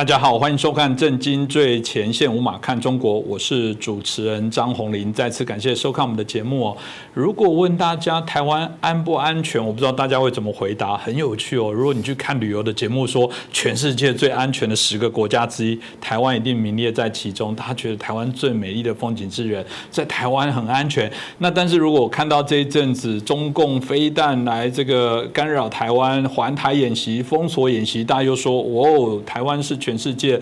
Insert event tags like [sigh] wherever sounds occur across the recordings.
大家好，欢迎收看《震惊最前线》，无马看中国，我是主持人张宏林。再次感谢收看我们的节目哦。如果问大家台湾安不安全，我不知道大家会怎么回答，很有趣哦。如果你去看旅游的节目，说全世界最安全的十个国家之一，台湾一定名列在其中。他觉得台湾最美丽的风景资源在台湾很安全。那但是如果看到这一阵子中共飞弹来这个干扰台湾环台演习、封锁演习，大家又说哦，台湾是。全全世界，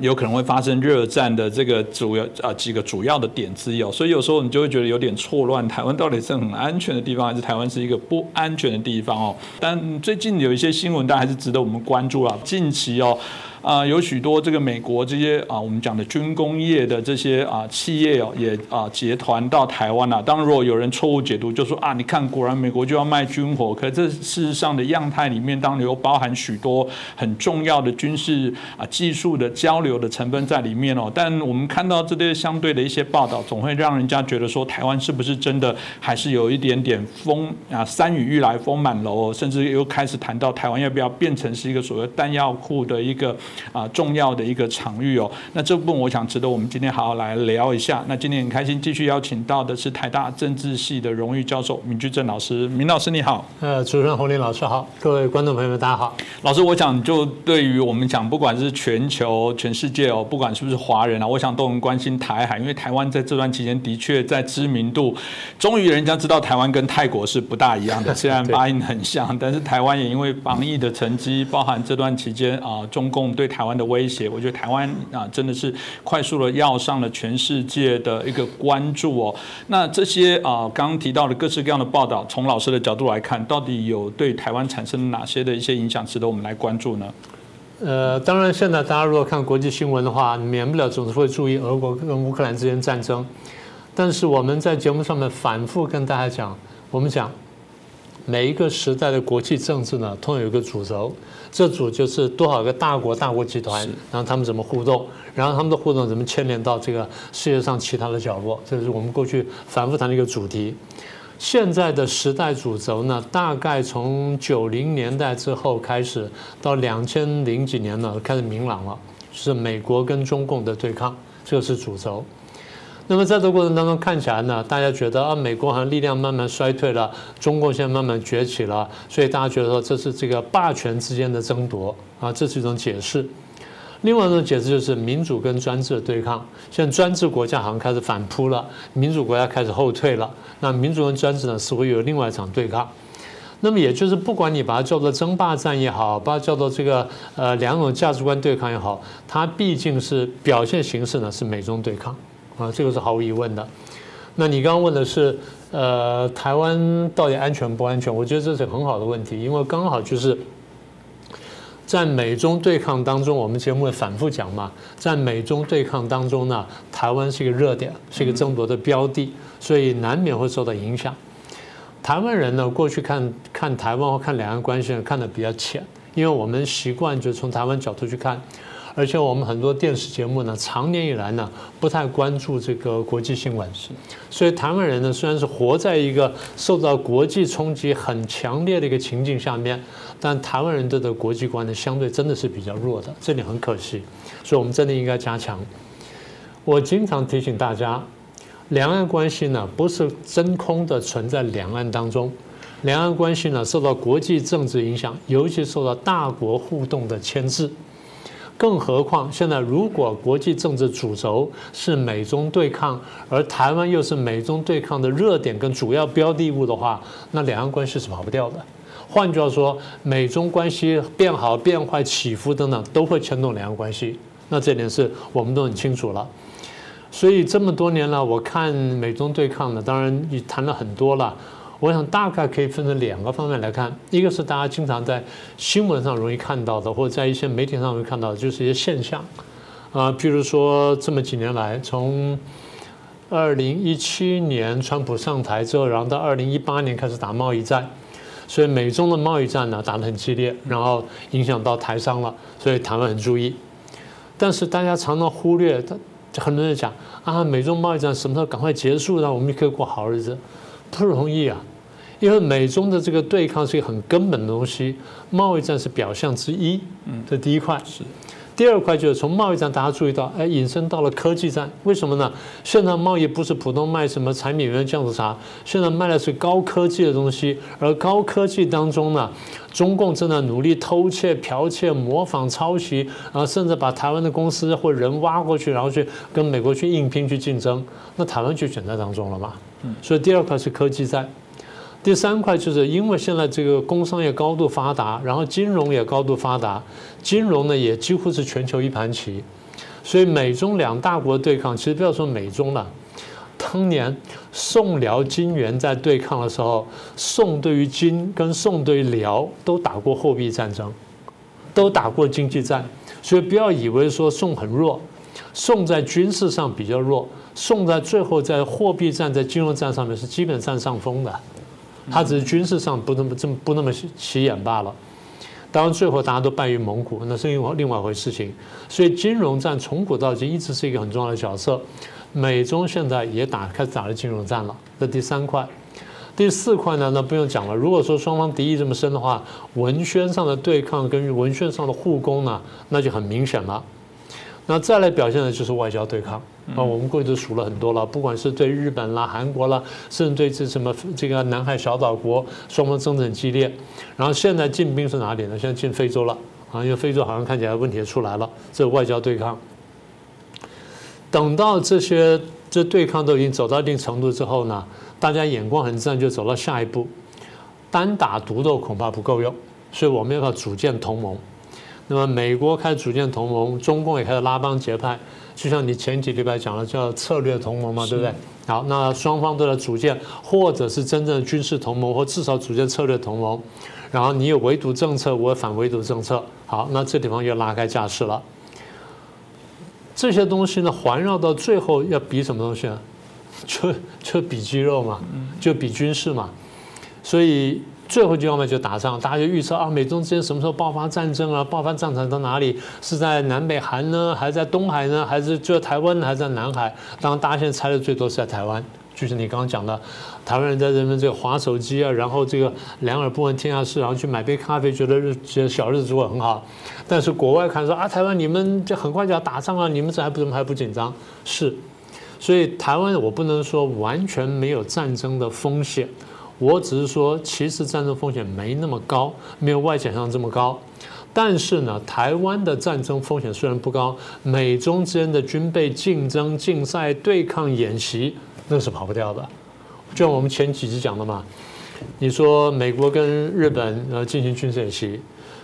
有可能会发生热战的这个主要啊几个主要的点之一哦，所以有时候你就会觉得有点错乱，台湾到底是很安全的地方，还是台湾是一个不安全的地方哦？但最近有一些新闻，但还是值得我们关注啊。近期哦。啊，有许多这个美国这些啊，我们讲的军工业的这些啊企业哦，也啊结团到台湾了。当然，如果有人错误解读，就说啊，你看，果然美国就要卖军火，可这事实上的样态里面，当然又包含许多很重要的军事啊技术的交流的成分在里面哦。但我们看到这些相对的一些报道，总会让人家觉得说，台湾是不是真的还是有一点点风啊，山雨欲来风满楼，甚至又开始谈到台湾要不要变成是一个所谓弹药库的一个。啊，重要的一个场域哦，那这部分我想值得我们今天好好来聊一下。那今天很开心继续邀请到的是台大政治系的荣誉教授闵居正老师，闵老师你好。呃，主持人洪林老师好，各位观众朋友们大家好。老师，我想就对于我们讲，不管是全球、全世界哦，不管是不是华人啊，我想都很关心台海，因为台湾在这段期间的确在知名度，终于人家知道台湾跟泰国是不大一样的，[laughs] 虽然发音很像，但是台湾也因为防疫的成绩，包含这段期间啊，中共对。对台湾的威胁，我觉得台湾啊真的是快速的要上了全世界的一个关注哦。那这些啊刚刚提到的各式各样的报道，从老师的角度来看，到底有对台湾产生哪些的一些影响，值得我们来关注呢？呃，当然，现在大家如果看国际新闻的话，免不了总是会注意俄国跟乌克兰之间战争。但是我们在节目上面反复跟大家讲，我们讲。每一个时代的国际政治呢，通有一个主轴，这主就是多少个大国、大国集团，然后他们怎么互动，然后他们的互动怎么牵连到这个世界上其他的角落，这是我们过去反复谈的一个主题。现在的时代主轴呢，大概从九零年代之后开始，到两千零几年呢，开始明朗了，是美国跟中共的对抗，这个是主轴。那么在这过程当中，看起来呢，大家觉得啊，美国好像力量慢慢衰退了，中共现在慢慢崛起了，所以大家觉得说这是这个霸权之间的争夺啊，这是一种解释。另外一种解释就是民主跟专制的对抗，现在专制国家好像开始反扑了，民主国家开始后退了，那民主跟专制呢，似乎有另外一场对抗。那么也就是不管你把它叫做争霸战也好，把它叫做这个呃两种价值观对抗也好，它毕竟是表现形式呢是美中对抗。啊，这个是毫无疑问的。那你刚刚问的是，呃，台湾到底安全不安全？我觉得这是很好的问题，因为刚好就是在美中对抗当中，我们节目会反复讲嘛，在美中对抗当中呢，台湾是一个热点，是一个争夺的标的，所以难免会受到影响。台湾人呢，过去看看台湾或看两岸关系呢，看的比较浅，因为我们习惯就从台湾角度去看。而且我们很多电视节目呢，长年以来呢，不太关注这个国际新闻，是。所以台湾人呢，虽然是活在一个受到国际冲击很强烈的一个情境下面，但台湾人的的国际观呢，相对真的是比较弱的，这点很可惜。所以，我们真的应该加强。我经常提醒大家，两岸关系呢，不是真空的存在两岸当中，两岸关系呢，受到国际政治影响，尤其受到大国互动的牵制。更何况，现在如果国际政治主轴是美中对抗，而台湾又是美中对抗的热点跟主要标的物的话，那两岸关系是跑不掉的。换句话说，美中关系变好、变坏、起伏等等，都会牵动两岸关系。那这点是我们都很清楚了。所以这么多年了，我看美中对抗呢，当然也谈了很多了。我想大概可以分成两个方面来看，一个是大家经常在新闻上容易看到的，或者在一些媒体上容易看到的，就是一些现象，啊，譬如说这么几年来，从二零一七年川普上台之后，然后到二零一八年开始打贸易战，所以美中的贸易战呢打得很激烈，然后影响到台商了，所以台湾很注意。但是大家常常忽略，他很多人讲啊，美中贸易战什么时候赶快结束，让我们就可以过好日子，不容易啊。因为美中的这个对抗是一个很根本的东西，贸易战是表象之一，嗯，这第一块是。第二块就是从贸易战，大家注意到，哎，引申到了科技战，为什么呢？现在贸易不是普通卖什么柴米油盐酱醋茶，现在卖的是高科技的东西，而高科技当中呢，中共正在努力偷窃、剽窃、模仿、抄袭，然后甚至把台湾的公司或人挖过去，然后去跟美国去硬拼去竞争，那台湾就选在当中了嘛。所以第二块是科技战。第三块就是因为现在这个工商业高度发达，然后金融也高度发达，金融呢也几乎是全球一盘棋，所以美中两大国对抗，其实不要说美中了，当年宋辽金元在对抗的时候，宋对于金跟宋对于辽都打过货币战争，都打过经济战，所以不要以为说宋很弱，宋在军事上比较弱，宋在最后在货币战、在金融战上面是基本占上风的。他只是军事上不那么这么不那么起眼罢了，当然最后大家都败于蒙古，那是另外另外一回事情。所以金融战从古到今一直是一个很重要的角色。美中现在也打开始打了金融战了，这第三块。第四块呢，那不用讲了。如果说双方敌意这么深的话，文宣上的对抗跟文宣上的互攻呢，那就很明显了。那再来表现的就是外交对抗啊，我们过去都数了很多了，不管是对日本啦、韩国啦，甚至对这什么这个南海小岛国，双方争执很激烈。然后现在进兵是哪里呢？现在进非洲了啊，因为非洲好像看起来问题也出来了，这外交对抗。等到这些这对抗都已经走到一定程度之后呢，大家眼光很自然就走到下一步，单打独斗恐怕不够用，所以我们要组建同盟。那么美国开始组建同盟，中共也开始拉帮结派，就像你前几礼拜讲的叫策略同盟嘛，对不对？好，那双方都在组建，或者是真正的军事同盟，或至少组建策略同盟。然后你有围堵政策，我有反围堵政策。好，那这地方又拉开架势了。这些东西呢，环绕到最后要比什么东西呢？就就比肌肉嘛，就比军事嘛。所以。最后就要么就打仗，大家就预测啊，美中之间什么时候爆发战争啊？爆发战场到哪里？是在南北韩呢，还是在东海呢？还是就在台湾，还是在南海？当然，大家现在猜的最多是在台湾，就是你刚刚讲的，台湾人在人们这个划手机啊，然后这个两耳不闻天下事，然后去买杯咖啡，觉得日小日子过很好。但是国外看说啊，台湾你们这很快就要打仗了，你们这还不怎么还不紧张？是，所以台湾我不能说完全没有战争的风险。我只是说，其实战争风险没那么高，没有外界想象这么高。但是呢，台湾的战争风险虽然不高，美中之间的军备竞争、竞赛、对抗、演习，那是跑不掉的。就像我们前几集讲的嘛，你说美国跟日本呃进行军事演习，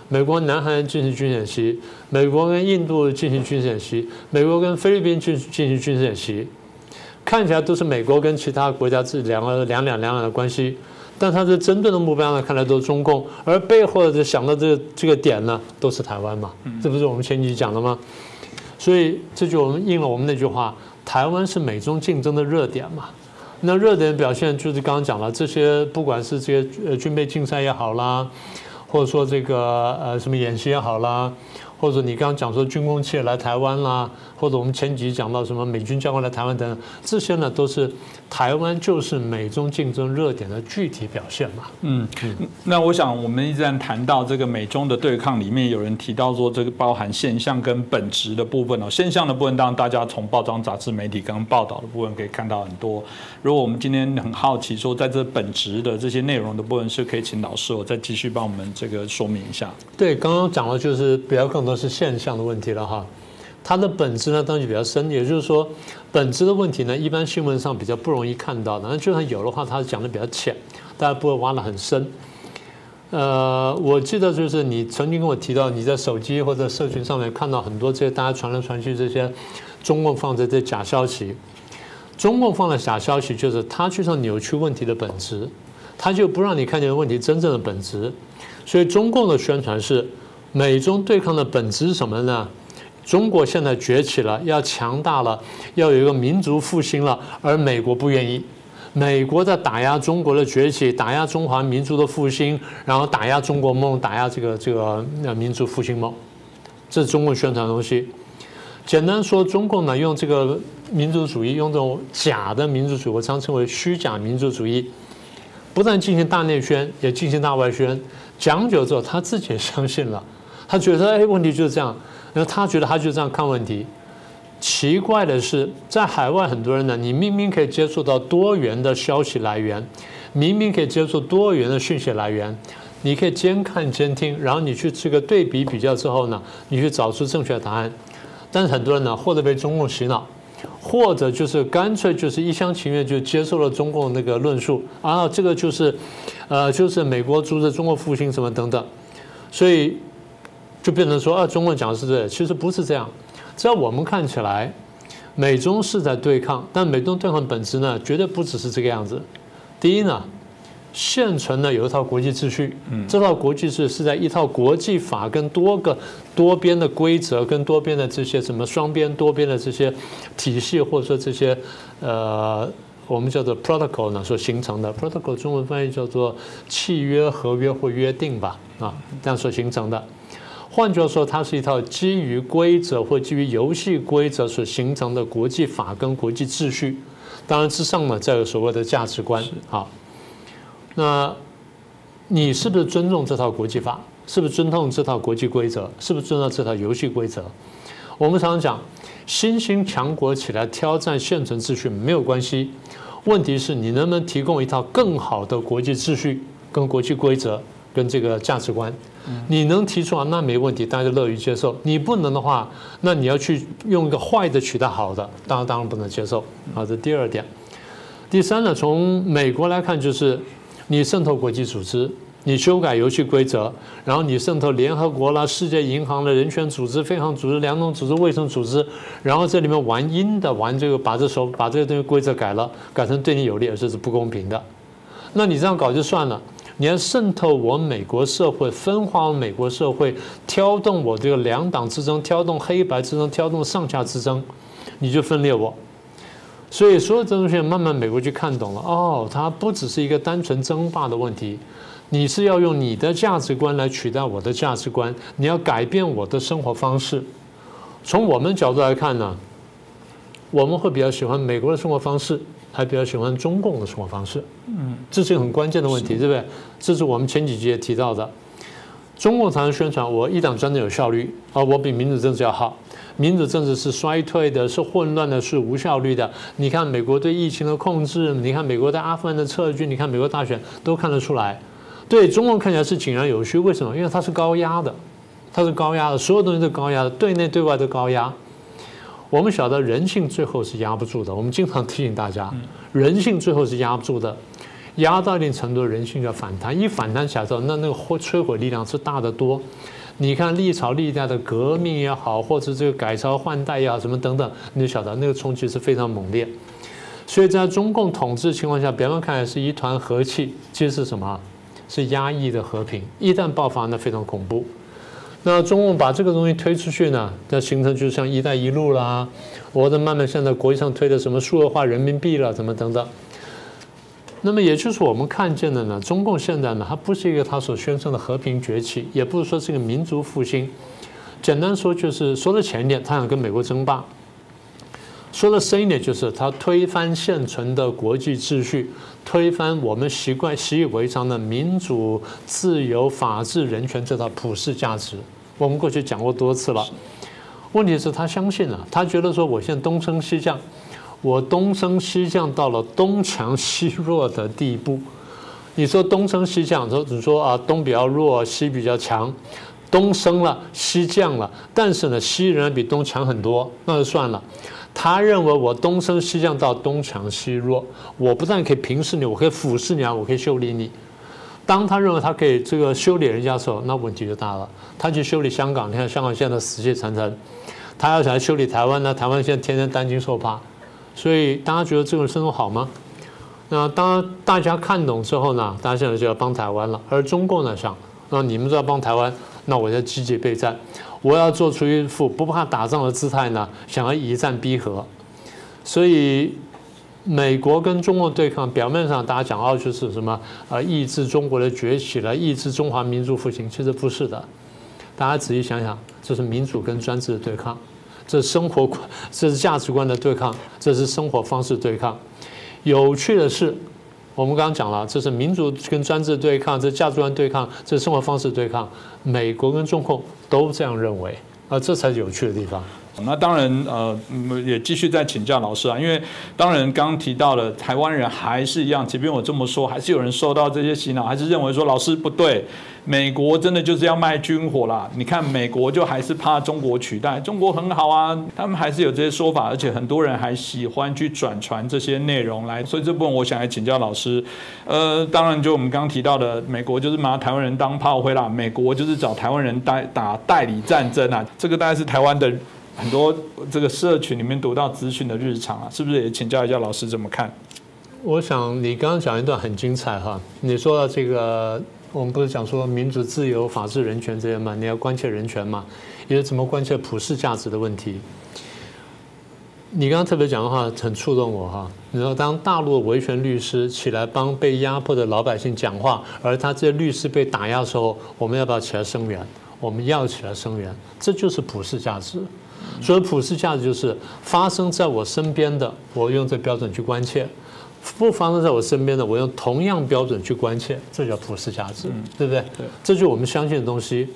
美国南韩进行军事演习，美国跟印度进行军事演习，美国跟菲律宾进进行军事演习。看起来都是美国跟其他国家是两个两两两两的关系，但他的针对的目标呢，看来都是中共，而背后的想到这个这个点呢，都是台湾嘛，这不是我们前几集讲的吗？所以这就我们应了我们那句话，台湾是美中竞争的热点嘛。那热点表现就是刚刚讲了，这些不管是这些呃军备竞赛也好啦，或者说这个呃什么演习也好啦。或者你刚刚讲说军工企业来台湾啦，或者我们前几集讲到什么美军将官来台湾等等，这些呢都是台湾就是美中竞争热点的具体表现嘛。嗯，那我想我们一直在谈到这个美中的对抗里面，有人提到说这个包含现象跟本质的部分哦。现象的部分当然大家从报章杂志媒体刚刚报道的部分可以看到很多。如果我们今天很好奇说在这本质的这些内容的部分，是可以请老师我再继续帮我们这个说明一下。对，刚刚讲的就是比较更多。都是现象的问题了哈，它的本质呢当然就比较深，也就是说，本质的问题呢，一般新闻上比较不容易看到的，那就算有的话，它讲的比较浅，大家不会挖得很深。呃，我记得就是你曾经跟我提到，你在手机或者社群上面看到很多这些大家传来传去这些中共放的这假消息，中共放的假消息就是他去上扭曲问题的本质，他就不让你看见问题真正的本质，所以中共的宣传是。美中对抗的本质是什么呢？中国现在崛起了，要强大了，要有一个民族复兴了，而美国不愿意。美国在打压中国的崛起，打压中华民族的复兴，然后打压中国梦，打压这个这个民族复兴梦。这是中共宣传的东西。简单说，中共呢用这个民族主义，用这种假的民族主义，我常称为虚假民族主义，不但进行大内宣，也进行大外宣。讲久之后，他自己也相信了。他觉得，哎，问题就是这样。然后他觉得他就这样看问题。奇怪的是，在海外很多人呢，你明明可以接触到多元的消息来源，明明可以接触多元的讯息来源，你可以监看监听，然后你去这个对比比较之后呢，你去找出正确答案。但是很多人呢，或者被中共洗脑，或者就是干脆就是一厢情愿就接受了中共那个论述啊，这个就是，呃，就是美国阻止中国复兴什么等等，所以就变成说啊，中共讲的是对，其实不是这样。在我们看起来，美中是在对抗，但美中对抗本质呢，绝对不只是这个样子。第一呢，现存呢有一套国际秩序，这套国际秩序是在一套国际法跟多个多边的规则跟多边的这些什么双边、多边的这些体系，或者说这些呃，我们叫做 protocol 呢所形成的。protocol 中文翻译叫做契约、合约或约定吧，啊，这样所形成的。换句话说，它是一套基于规则或基于游戏规则所形成的国际法跟国际秩序。当然之上呢，再有所谓的价值观。好，那你是不是尊重这套国际法？是不是尊重这套国际规则？是不是尊重这套游戏规则？我们常常讲，新兴强国起来挑战现存秩序没有关系，问题是你能不能提供一套更好的国际秩序跟国际规则？跟这个价值观，你能提出啊，那没问题，大家乐于接受。你不能的话，那你要去用一个坏的取代好的，当然当然不能接受。好，这第二点。第三呢，从美国来看，就是你渗透国际组织，你修改游戏规则，然后你渗透联合国啦、世界银行的人权组织、非常组织、两种组织、卫生组织，然后这里面玩阴的，玩这个把这手把这个东西规则改了，改成对你有利，而这是不公平的。那你这样搞就算了。你要渗透我美国社会，分化我美国社会，挑动我这个两党之争，挑动黑白之争，挑动上下之争，你就分裂我。所以所有这东西慢慢美国就看懂了，哦，它不只是一个单纯争霸的问题，你是要用你的价值观来取代我的价值观，你要改变我的生活方式。从我们角度来看呢，我们会比较喜欢美国的生活方式。还比较喜欢中共的生活方式，嗯，这是一个很关键的问题，对不对？这是我们前几集也提到的。中共常常宣传我一党专政有效率，啊，我比民主政治要好。民主政治是衰退的，是混乱的，是无效率的。你看美国对疫情的控制，你看美国在阿富汗的撤军，你看美国大选都看得出来。对中共看起来是井然有序，为什么？因为它是高压的，它是高压的，所有东西都高压的，对内对外都高压。我们晓得人性最后是压不住的，我们经常提醒大家，人性最后是压不住的，压到一定程度，人性要反弹，一反弹起来之后，那那个摧摧毁力量是大得多。你看历朝历代的革命也好，或者这个改朝换代也好，什么等等，你就晓得那个冲击是非常猛烈。所以在中共统治情况下，表面看来是一团和气，其实是什么？是压抑的和平。一旦爆发，那非常恐怖。那中共把这个东西推出去呢，那形成就像“一带一路”啦，或者慢慢现在国际上推的什么数字化人民币了，怎么等等。那么也就是我们看见的呢，中共现在呢，它不是一个它所宣称的和平崛起，也不是说是一个民族复兴。简单说就是说的前一点，他想跟美国争霸；说的深一点，就是他推翻现存的国际秩序，推翻我们习惯习以为常的民主、自由、法治、人权这套普世价值。我们过去讲过多次了，问题是，他相信了，他觉得说，我现在东升西降，我东升西降到了东强西弱的地步。你说东升西降，说只说啊，东比较弱，西比较强，东升了，西降了，但是呢，西仍然比东强很多，那就算了。他认为我东升西降到东强西弱，我不但可以平视你，我可以俯视你啊，我可以修理你。当他认为他可以这个修理人家的时候，那问题就大了。他去修理香港，你看香港现在死气沉沉；他要想修理台湾呢，台湾现在天天担惊受怕。所以大家觉得这种生活好吗？那当大家看懂之后呢，大家现在就要帮台湾了。而中共呢想，那你们都要帮台湾，那我就积极备战，我要做出一副不怕打仗的姿态呢，想要以战逼和。所以。美国跟中国对抗，表面上大家讲哦，就是什么啊，抑制中国的崛起了，抑制中华民族复兴，其实不是的。大家仔细想想，这是民主跟专制的对抗，这是生活观，这是价值观的对抗，这是生活方式对抗。有趣的是，我们刚刚讲了，这是民族跟专制对抗，这价值观对抗，这是生活方式对抗。美国跟中共都这样认为啊，这才是有趣的地方。那当然，呃，也继续再请教老师啊，因为当然刚提到了台湾人还是一样，即便我这么说，还是有人受到这些洗脑，还是认为说老师不对，美国真的就是要卖军火啦。你看美国就还是怕中国取代，中国很好啊，他们还是有这些说法，而且很多人还喜欢去转传这些内容来。所以这部分我想来请教老师，呃，当然就我们刚刚提到的，美国就是拿台湾人当炮灰啦，美国就是找台湾人代打代理战争啊，这个大概是台湾的。很多这个社群里面读到资讯的日常啊，是不是也请教一下老师怎么看？我想你刚刚讲一段很精彩哈，你说到这个，我们不是讲说民主、自由、法治、人权这些嘛？你要关切人权嘛？也是怎么关切普世价值的问题？你刚刚特别讲的话很触动我哈。你说当大陆维权律师起来帮被压迫的老百姓讲话，而他这些律师被打压的时候，我们要不要起来声援？我们要起来声援，这就是普世价值。所以普世价值就是发生在我身边的，我用这标准去关切；不发生在我身边的，我用同样标准去关切，这叫普世价值，对不对？对，这就是我们相信的东西。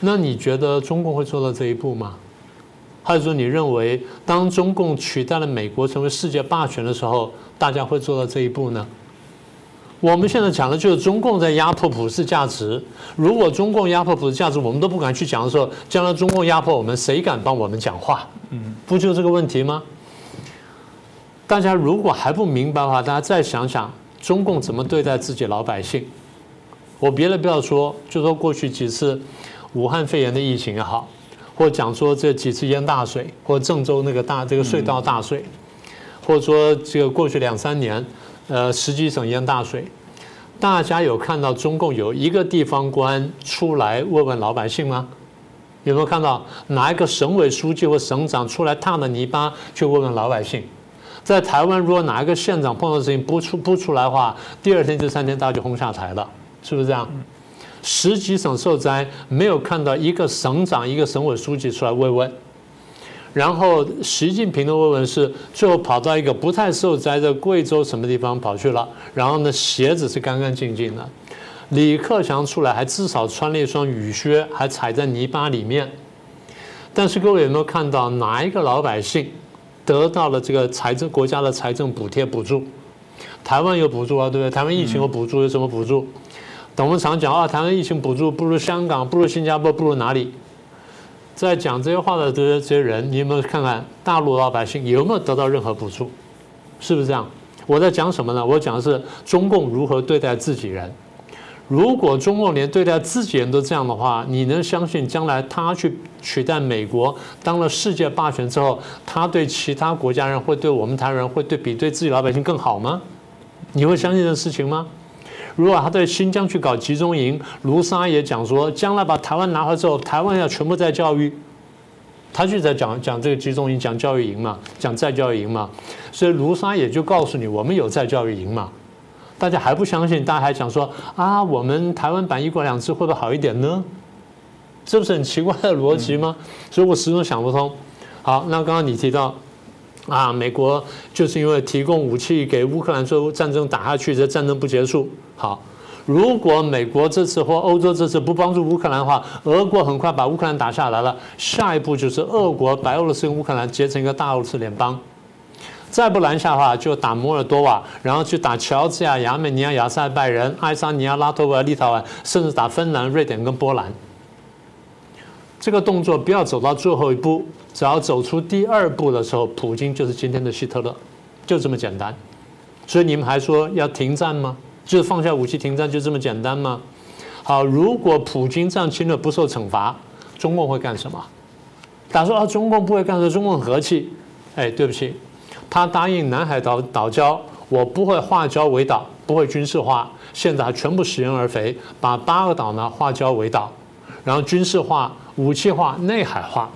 那你觉得中共会做到这一步吗？还是说你认为当中共取代了美国成为世界霸权的时候，大家会做到这一步呢？我们现在讲的就是中共在压迫普世价值。如果中共压迫普世价值，我们都不敢去讲的时候，将来中共压迫我们，谁敢帮我们讲话？嗯，不就这个问题吗？大家如果还不明白的话，大家再想想中共怎么对待自己老百姓。我别的不要说，就说过去几次武汉肺炎的疫情也好，或讲说这几次淹大水，或郑州那个大这个隧道大水，或者说这个过去两三年。呃，十几省淹大水，大家有看到中共有一个地方官出来问问老百姓吗？有没有看到哪一个省委书记或省长出来踏了泥巴去问问老百姓？在台湾，如果哪一个县长碰到事情不出不出来的话，第二天、这三天大家就轰下台了，是不是这样？十几省受灾，没有看到一个省长、一个省委书记出来慰问。然后习近平的慰问是最后跑到一个不太受灾的贵州什么地方跑去了，然后呢鞋子是干干净净的，李克强出来还至少穿了一双雨靴，还踩在泥巴里面。但是各位有没有看到哪一个老百姓得到了这个财政国家的财政补贴补助？台湾有补助啊，对不对？台湾疫情有补助，有什么补助？等我们常讲啊，台湾疫情补助不如香港，不如新加坡，不如哪里？在讲这些话的这些这些人，你有没有看看大陆老百姓有没有得到任何补助？是不是这样？我在讲什么呢？我讲的是中共如何对待自己人。如果中共连对待自己人都这样的话，你能相信将来他去取代美国当了世界霸权之后，他对其他国家人会对我们台湾人会对比对自己老百姓更好吗？你会相信这事情吗？如果他在新疆去搞集中营，卢沙也讲说，将来把台湾拿回之后，台湾要全部在教育，他就在讲讲这个集中营，讲教育营嘛，讲再教育营嘛，所以卢沙也就告诉你，我们有再教育营嘛，大家还不相信，大家还讲说啊，我们台湾版一国两制会不会好一点呢？这不是很奇怪的逻辑吗？所以我始终想不通。好，那刚刚你提到。啊，美国就是因为提供武器给乌克兰，说战争打下去，这战争不结束。好，如果美国这次或欧洲这次不帮助乌克兰的话，俄国很快把乌克兰打下来了。下一步就是俄国、白俄罗斯跟乌克兰结成一个大俄罗斯联邦，再不拦下的话，就打摩尔多瓦，然后去打乔治亚、亚美尼亚、亚塞拜人、爱沙尼亚、拉脱维亚、立陶宛，甚至打芬兰、瑞典跟波兰。这个动作不要走到最后一步，只要走出第二步的时候，普京就是今天的希特勒，就这么简单。所以你们还说要停战吗？就是放下武器停战，就这么简单吗？好，如果普京这样侵略不受惩罚，中共会干什么？大家说啊，中共不会干什么，中共和气。哎，对不起，他答应南海岛岛礁，我不会化礁为岛，不会军事化，现在还全部食人而肥，把八个岛呢化礁为岛，然后军事化。武器化、内海化，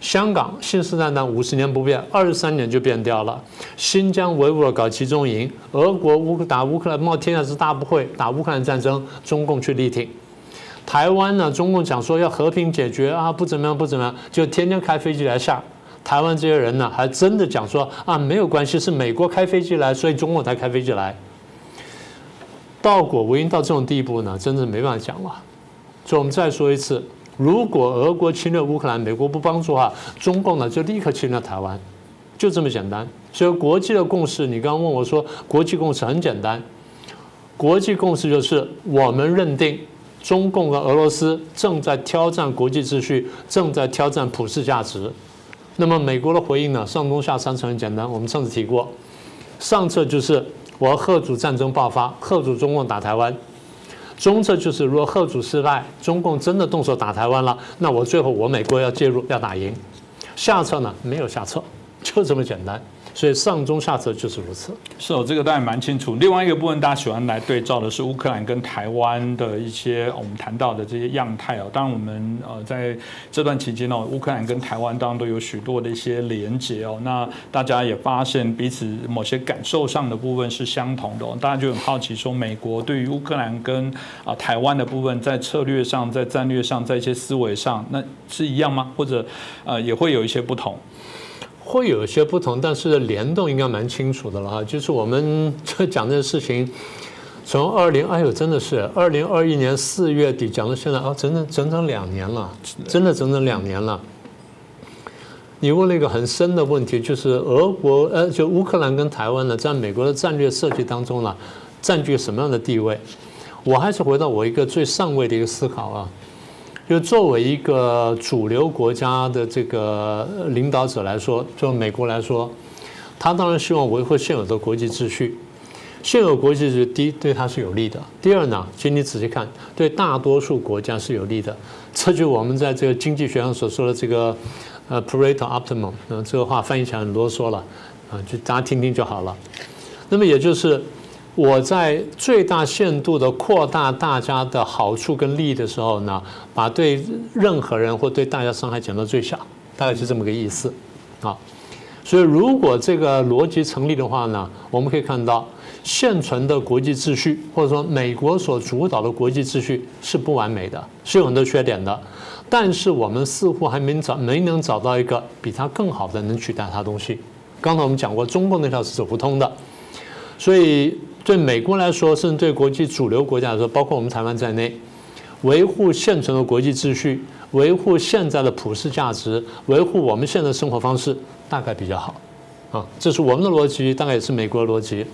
香港信誓旦旦五十年不变，二十三年就变掉了。新疆维吾尔搞集中营，俄国乌打乌克兰冒天下之大不讳打乌克兰战争，中共去力挺。台湾呢，中共讲说要和平解决啊，不怎么样不怎么样，就天天开飞机来下。台湾这些人呢，还真的讲说啊，没有关系，是美国开飞机来，所以中共才开飞机来。道果无因到这种地步呢，真的没办法讲了。所以我们再说一次。如果俄国侵略乌克兰，美国不帮助的话，中共呢就立刻侵略台湾，就这么简单。所以国际的共识，你刚刚问我说，国际共识很简单，国际共识就是我们认定中共和俄罗斯正在挑战国际秩序，正在挑战普世价值。那么美国的回应呢？上中下三层很简单，我们上次提过，上策就是我要贺主战争爆发，贺主中共打台湾；中策就是如果贺主失败，中共真的动手打台湾了，那我最后我美国要介入，要打赢；下策呢，没有下策，就这么简单。所以上中下策就是如此。是哦，这个当然蛮清楚。另外一个部分，大家喜欢来对照的是乌克兰跟台湾的一些我们谈到的这些样态哦。当然，我们呃在这段期间哦，乌克兰跟台湾当然都有许多的一些连结哦。那大家也发现彼此某些感受上的部分是相同的哦。大家就很好奇说，美国对于乌克兰跟啊台湾的部分，在策略上、在战略上、在一些思维上，那是一样吗？或者呃也会有一些不同？会有一些不同，但是联动应该蛮清楚的了哈。就是我们这讲这个事情，从二零哎呦，真的是二零二一年四月底讲到现在啊，整整整整两年了，真的整整两年了。你问了一个很深的问题，就是俄国呃，就乌克兰跟台湾呢，在美国的战略设计当中呢，占据什么样的地位？我还是回到我一个最上位的一个思考啊。就作为一个主流国家的这个领导者来说，就美国来说，他当然希望维护现有的国际秩序。现有国际秩序，第一对他是有利的；第二呢，请你仔细看，对大多数国家是有利的。这就我们在这个经济学上所说的这个呃 Pareto optimum，嗯，这个话翻译起来很啰嗦了，啊，就大家听听就好了。那么也就是。我在最大限度的扩大大家的好处跟利益的时候呢，把对任何人或对大家伤害减到最小，大概是这么个意思，啊，所以如果这个逻辑成立的话呢，我们可以看到现存的国际秩序或者说美国所主导的国际秩序是不完美的，是有很多缺点的，但是我们似乎还没找没能找到一个比它更好的能取代它的东西。刚才我们讲过，中共那条是走不通的，所以。对美国来说，甚至对国际主流国家来说，包括我们台湾在内，维护现存的国际秩序，维护现在的普世价值，维护我们现在的生活方式，大概比较好。啊，这是我们的逻辑，大概也是美国的逻辑。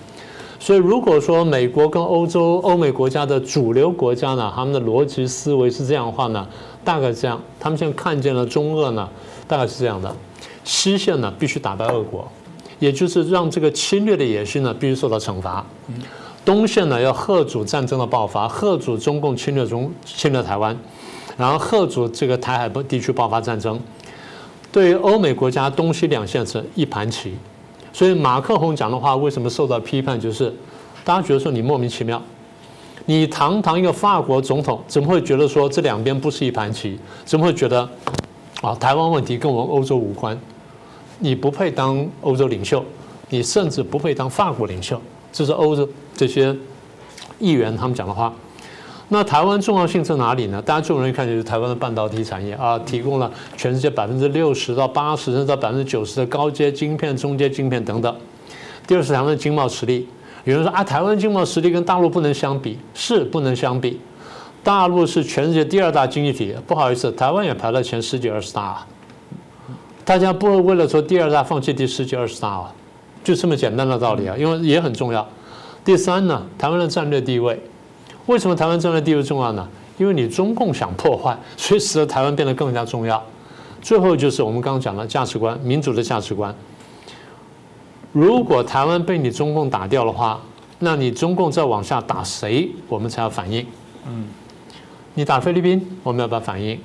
所以，如果说美国跟欧洲、欧美国家的主流国家呢，他们的逻辑思维是这样的话呢，大概这样，他们现在看见了中俄呢，大概是这样的：西线呢，必须打败俄国。也就是让这个侵略的野心呢，必须受到惩罚。东线呢，要贺阻战争的爆发，贺阻中共侵略中侵略台湾，然后贺阻这个台海地区爆发战争。对于欧美国家，东西两线是一盘棋。所以马克宏讲的话为什么受到批判？就是大家觉得说你莫名其妙，你堂堂一个法国总统，怎么会觉得说这两边不是一盘棋？怎么会觉得啊，台湾问题跟我们欧洲无关？你不配当欧洲领袖，你甚至不配当法国领袖，这是欧洲这些议员他们讲的话。那台湾重要性在哪里呢？大家最容易看就是台湾的半导体产业啊，提供了全世界百分之六十到八十甚至到百分之九十的高阶晶片、中阶晶片等等。第二是台湾的经贸实力，有人说啊，台湾经贸实力跟大陆不能相比，是不能相比。大陆是全世界第二大经济体，不好意思，台湾也排在前十几二十大啊。大家不会为了说第二大放弃第十几二十大啊，就这么简单的道理啊，因为也很重要。第三呢，台湾的战略地位，为什么台湾战略地位重要呢？因为你中共想破坏，所以使得台湾变得更加重要。最后就是我们刚刚讲的价值观，民主的价值观。如果台湾被你中共打掉的话，那你中共再往下打谁，我们才要反应？嗯，你打菲律宾，我们要不要反应？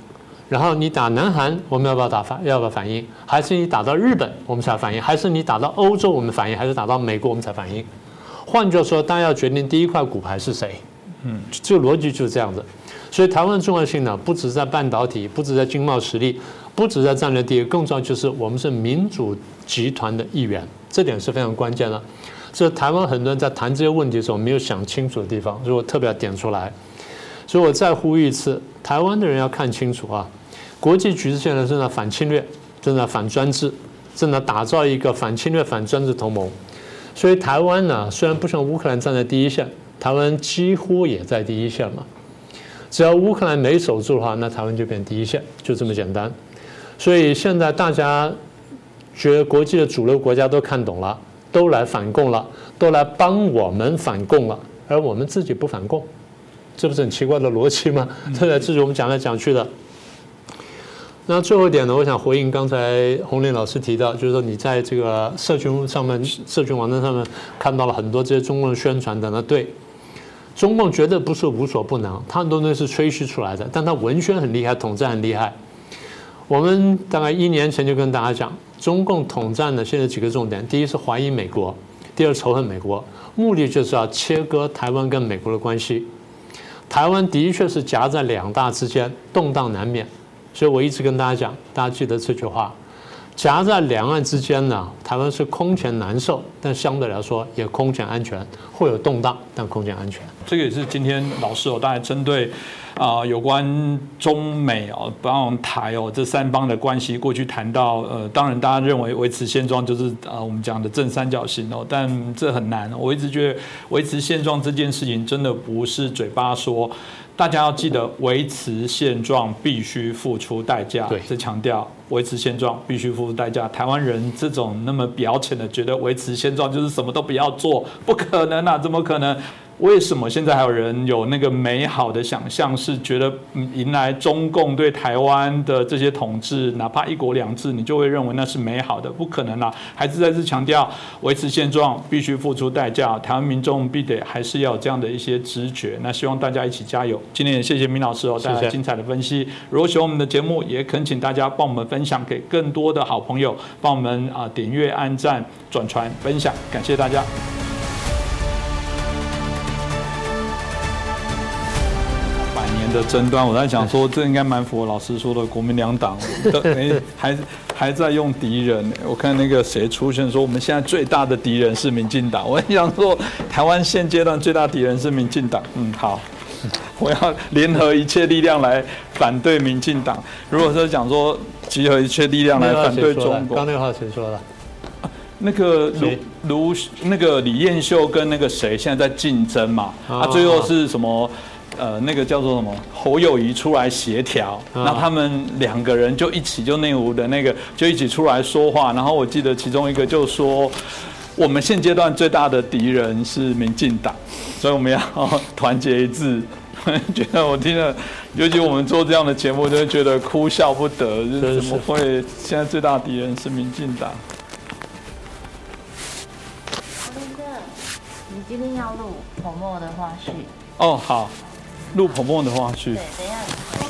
然后你打南韩，我们要不要打反？要不要反应？还是你打到日本，我们才反应？还是你打到欧洲，我们反应？还是打到美国，我们才反应？换句话说，大家要决定第一块骨牌是谁。嗯，这个逻辑就是这样子。所以台湾的重要性呢，不止在半导体，不止在经贸实力，不止在战略地位，更重要就是我们是民主集团的一员，这点是非常关键的。这台湾很多人在谈这些问题的时候没有想清楚的地方，所以我特别要点出来。所以我再呼吁一次，台湾的人要看清楚啊。国际局势现在正在反侵略，正在反专制，正在打造一个反侵略、反专制同盟。所以台湾呢，虽然不像乌克兰站在第一线，台湾几乎也在第一线嘛。只要乌克兰没守住的话，那台湾就变第一线，就这么简单。所以现在大家觉得国际的主流国家都看懂了，都来反共了，都来帮我们反共了，而我们自己不反共，这不是很奇怪的逻辑吗？对不对？这是我们讲来讲去的。那最后一点呢，我想回应刚才洪林老师提到，就是说你在这个社群上面、社群网站上面看到了很多这些中共的宣传等等，对。中共绝对不是无所不能，他很多东西是吹嘘出来的，但他文宣很厉害，统战很厉害。我们大概一年前就跟大家讲，中共统战的现在几个重点：第一是怀疑美国，第二仇恨美国，目的就是要切割台湾跟美国的关系。台湾的确是夹在两大之间，动荡难免。所以我一直跟大家讲，大家记得这句话。夹在两岸之间呢，台湾是空前难受，但相对来说也空前安全，会有动荡，但空前安全。这个也是今天老师哦，大概针对啊有关中美哦，包括台哦这三方的关系，过去谈到呃，当然大家认为维持现状就是啊我们讲的正三角形哦，但这很难。我一直觉得维持现状这件事情真的不是嘴巴说。大家要记得，维持现状必须付出代价。对，是强调维持现状必须付出代价。台湾人这种那么表浅的，觉得维持现状就是什么都不要做，不可能啊！怎么可能？为什么现在还有人有那个美好的想象，是觉得迎来中共对台湾的这些统治，哪怕一国两制，你就会认为那是美好的？不可能啦！还是再次强调，维持现状必须付出代价。台湾民众必得还是要有这样的一些直觉。那希望大家一起加油。今天也谢谢明老师哦，带来精彩的分析。如果喜欢我们的节目，也恳请大家帮我们分享给更多的好朋友，帮我们啊点阅、按赞、转传、分享，感谢大家。的争端，我在想说，这应该蛮符合老师说的国民两党，[laughs] 没，还还在用敌人。我看那个谁出现说，我们现在最大的敌人是民进党。我 [laughs] 想说，台湾现阶段最大敌人是民进党。嗯，好，[laughs] 我要联合一切力量来反对民进党。如果说讲说集合一切力量来反对中国，刚那话谁说的？那个卢卢那个李彦秀跟那个谁现在在竞争嘛？啊，最后是什么？呃，那个叫做什么侯友谊出来协调，那他们两个人就一起就内湖的那个就一起出来说话，然后我记得其中一个就说，我们现阶段最大的敌人是民进党，所以我们要 [laughs] 团结一致。[laughs] 觉得我听了，尤其我们做这样的节目，就会觉得哭笑不得，怎么会现在最大的敌人是民进党？你今天要录彭默的花絮哦，好。录彭彭的话去。对，等一下。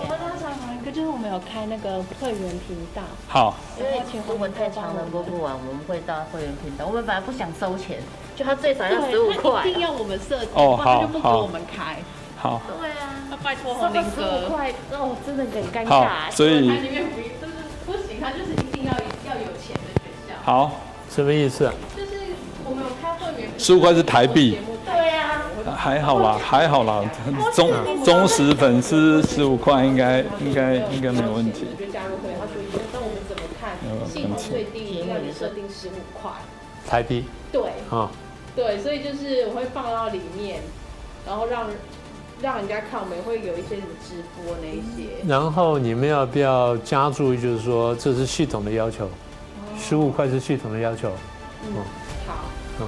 我们刚才好一个，就是我们有开那个会员频道。好。因为如果太长了播不完，我们会到会员频道。我们本来不想收钱，就他最少要十五块。一定要我们设计，哦，他，就不给我们开。好。对啊。那拜托红林哥。十五块，哦，真的很尴尬。所以。里面不，就是不行，他就是一定要要有钱的学校。好，什么意思？就是我们有开会员。十五块是台币。还好啦，还好啦，[laughs] 忠忠实粉丝十五块应该应该应该没有问题。就加入会员，他说那我们怎么看？系统最低要你设定十五块台币。对啊，对，所以就是我会放到里面，然后让让人家看，我们会有一些什么直播那一些。然后你们要不要加注？就是说这是系统的要求，十五块是系统的要求。嗯，好，嗯。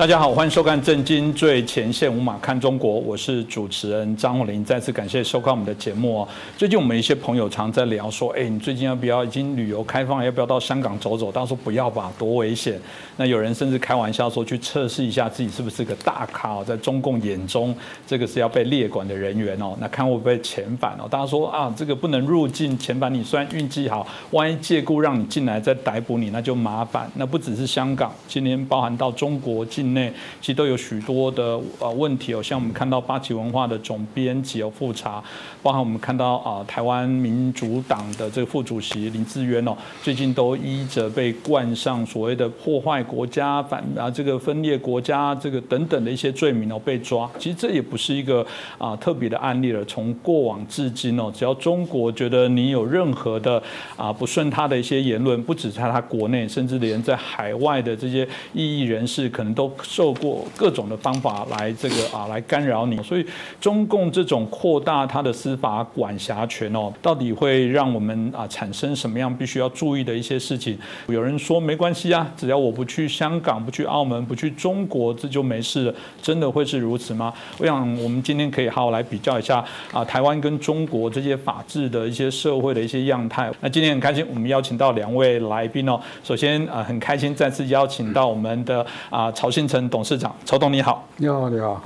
大家好，欢迎收看《震惊最前线》，无马看中国，我是主持人张宏林。再次感谢收看我们的节目哦。最近我们一些朋友常在聊说，哎，你最近要不要已经旅游开放，要不要到香港走走？他说不要吧，多危险。那有人甚至开玩笑说，去测试一下自己是不是个大咖哦，在中共眼中，这个是要被列管的人员哦。那看会不会遣返哦？大家说啊，这个不能入境遣返，你虽然运气好，万一借故让你进来再逮捕你，那就麻烦。那不只是香港，今年包含到中国进。内，其实都有许多的呃问题哦，像我们看到八旗文化的总编辑有复查，包含我们看到啊台湾民主党的这个副主席林志渊哦，最近都依着被冠上所谓的破坏国家反啊这个分裂国家这个等等的一些罪名哦被抓。其实这也不是一个啊特别的案例了，从过往至今哦，只要中国觉得你有任何的啊不顺他的一些言论，不止在他国内，甚至连在海外的这些异议人士，可能都受过各种的方法来这个啊来干扰你。所以中共这种扩大他的司法管辖权哦，到底会让我们啊产生什么样必须要注意的一些事情？有人说没关系啊，只要我不去香港、不去澳门、不去中国，这就没事了。真的会是如此吗？我想我们今天可以好好来比较一下啊，台湾跟中国这些法治的一些社会的一些样态。那今天很开心，我们邀请到两位来宾哦。首先啊，很开心再次邀请到我们的啊曹新城董事长，曹董你好。你好，你好。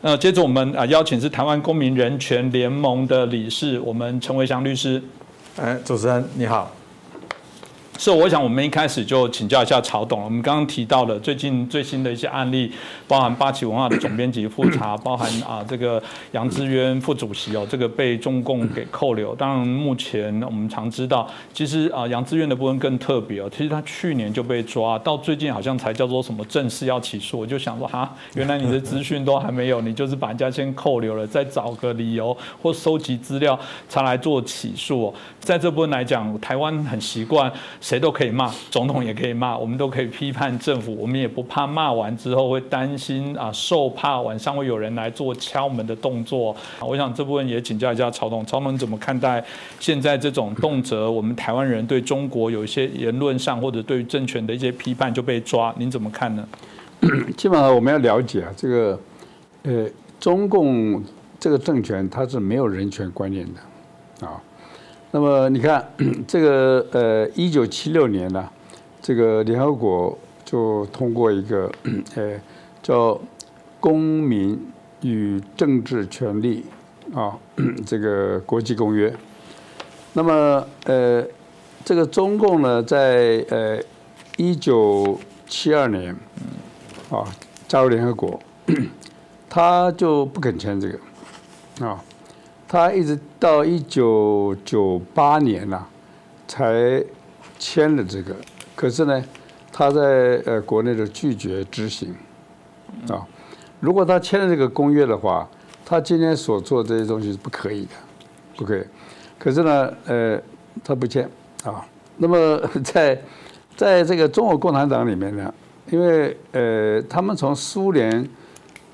呃，接着我们啊邀请是台湾公民人权联盟的理事，我们陈维祥律师。哎，主持人你好。是，我想我们一开始就请教一下曹董。我们刚刚提到的最近最新的一些案例，包含八旗文化的总编辑复查，[coughs] 包含啊这个杨志渊副主席哦，这个被中共给扣留。当然，目前我们常知道，其实啊杨志渊的部分更特别哦，其实他去年就被抓，到最近好像才叫做什么正式要起诉。我就想说哈，原来你的资讯都还没有，你就是把人家先扣留了，再找个理由或收集资料才来做起诉。在这部分来讲，台湾很习惯。谁都可以骂，总统也可以骂，我们都可以批判政府，我们也不怕骂完之后会担心啊，受怕晚上会有人来做敲门的动作。我想这部分也请教一下曹总，曹总怎么看待现在这种动辄我们台湾人对中国有一些言论上或者对于政权的一些批判就被抓，您怎么看呢？基本上我们要了解啊，这个呃，中共这个政权它是没有人权观念的啊。那么你看，[clears throat] 这个呃，一九七六年呢，这个联合国就通过一个呃叫《公民与政治权利》啊 [clears throat] 这个国际公约。那么呃，这个中共呢，在呃一九七二年啊加入联合国，[clears throat] 他就不肯签这个啊。他一直到一九九八年呐，才签了这个。可是呢，他在呃国内的拒绝执行啊。如果他签了这个公约的话，他今天所做这些东西是不可以的，不可以。可是呢，呃，他不签啊。那么 [laughs] 在在这个中国共产党里面呢，因为呃，他们从苏联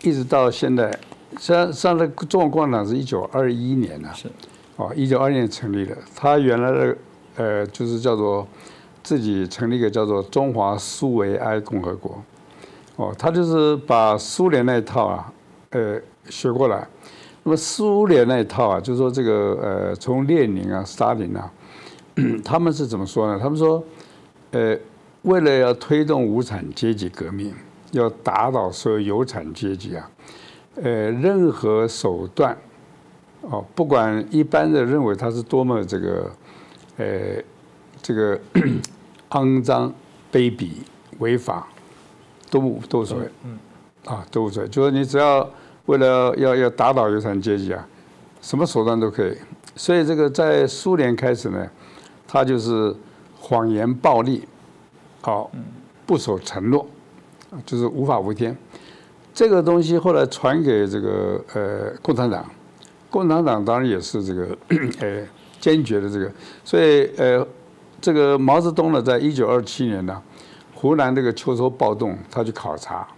一直到现在。上上的中国共产党是一九二一年呢，是，哦，一九二一年成立的。他原来的呃，就是叫做自己成立一个叫做中华苏维埃共和国，哦，他就是把苏联那一套啊，呃，学过来。那么苏联那一套啊，就是说这个呃，从列宁啊、斯大林啊，[clears throat] 他们是怎么说呢？他们说，呃，为了要推动无产阶级革命，要打倒所有有产阶级啊。呃，任何手段，哦，不管一般的认为他是多么这个，呃，这个 [coughs] 肮脏、卑鄙、违法，都都无所谓，嗯，啊，都无所谓。就是你只要为了要要打倒有产阶级啊，什么手段都可以。所以这个在苏联开始呢，他就是谎言、暴力，好，不守承诺，就是无法无天。这个东西后来传给这个呃共产党，共产党当然也是这个 [clears throat] 呃坚决的这个，所以呃这个毛泽东呢，在一九二七年呢，湖南这个秋收暴动，他去考察，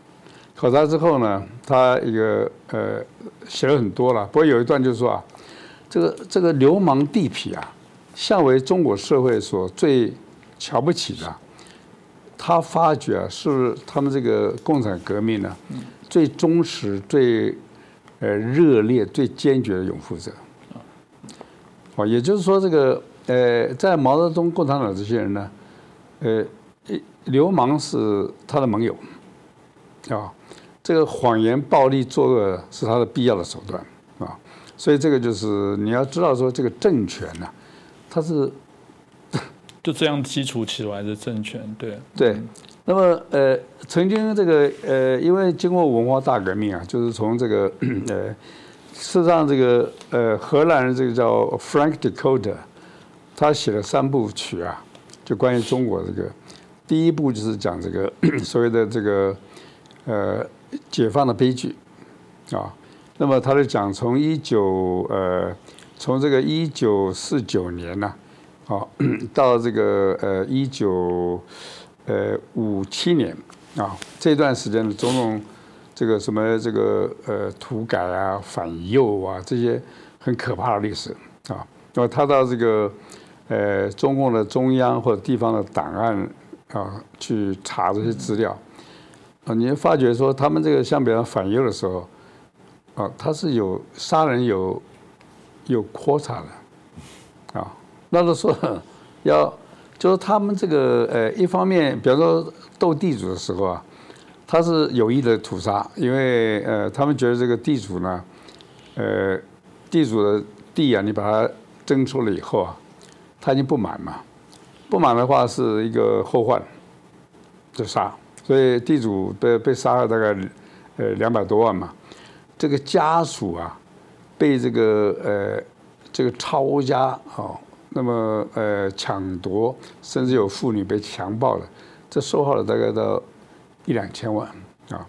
考察之后呢，他一个呃写了很多了，不过有一段就是说啊，这个这个流氓地痞啊，向为中国社会所最瞧不起的，他发觉啊，是他们这个共产革命呢。最忠实、最呃热烈、最坚决的拥护者，哦，也就是说，这个呃，在毛泽东、共产党这些人呢，呃，流氓是他的盟友，啊，这个谎言、暴力、作恶是他的必要的手段，啊，所以这个就是你要知道说，这个政权呢，它是就这样基础起来的政权，对。对。那么呃，曾经这个呃，因为经过文化大革命啊，就是从这个 [clears throat] 呃，事实上这个呃，荷兰人这个叫 Frank de c o d e r 他写了三部曲啊，就关于中国这个。第一部就是讲这个 [clears throat] 所谓的这个呃解放的悲剧啊。那么他就讲从一九呃从这个一九四九年呢，啊 [clears throat] 到这个呃一九呃五七年啊这段时间的种种这个什么这个呃土改啊反右啊这些很可怕的历史啊。那么他到这个呃中共的中央或者地方的档案啊去查这些资料啊，你发觉说他们这个像比方反右的时候。啊，他是有杀人有有扩查的，啊，那就说 [laughs] 要就是他们这个呃，一方面，比方说斗地主的时候啊，他是有意的屠杀，因为呃，他们觉得这个地主呢，呃，地主的地啊，你把它征出了以后啊，他已经不满嘛，不满的话是一个后患，就杀，所以地主被被杀了大概呃两百多万嘛。这个家属啊，被这个呃这个抄家啊，那么呃抢夺，甚至有妇女被强暴了，这受耗了大概到一两千万啊，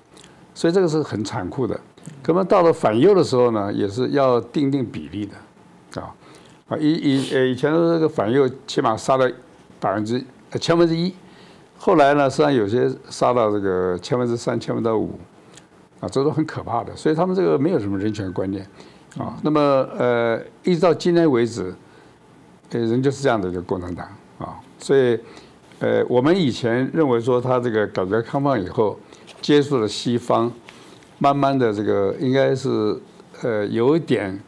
所以这个是很残酷的。那么到了反右的时候呢，也是要定定比例的啊啊以以呃以前的这个反右起码杀了百分之千分之一，后来呢实际上有些杀到这个千分之三、千分之五。啊，这都很可怕的，所以他们这个没有什么人权观念，啊，那么呃，一直到今天为止，呃，人就是这样的一个共产党啊，所以呃，我们以前认为说他这个改革开放以后接触了西方，慢慢的这个应该是呃有一点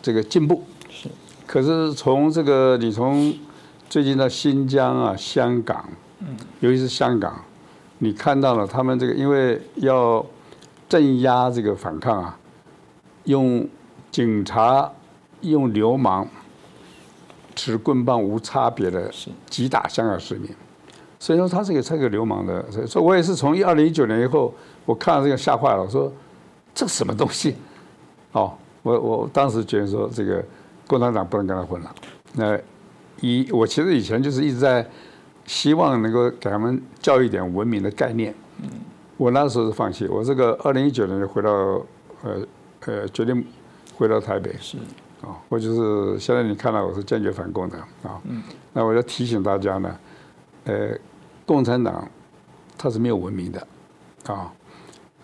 这个进步，是，可是从这个你从最近的新疆啊、香港，嗯，尤其是香港，你看到了他们这个因为要镇压这个反抗啊，用警察、用流氓、持棍棒无差别的击打香港市民，所以说他是个这个流氓的。所以，我也是从二零一九年以后，我看到这个吓坏了，我说这什么东西？[laughs] 哦，我我当时觉得说这个共产党不能跟他混了。那以我其实以前就是一直在希望能够给他们教育点文明的概念。嗯。我那时候是放弃，我这个二零一九年就回到，呃呃，决定回到台北。是，啊，我就是现在你看到我是坚决反共的啊。嗯。那我要提醒大家呢，呃，共产党它是没有文明的，啊，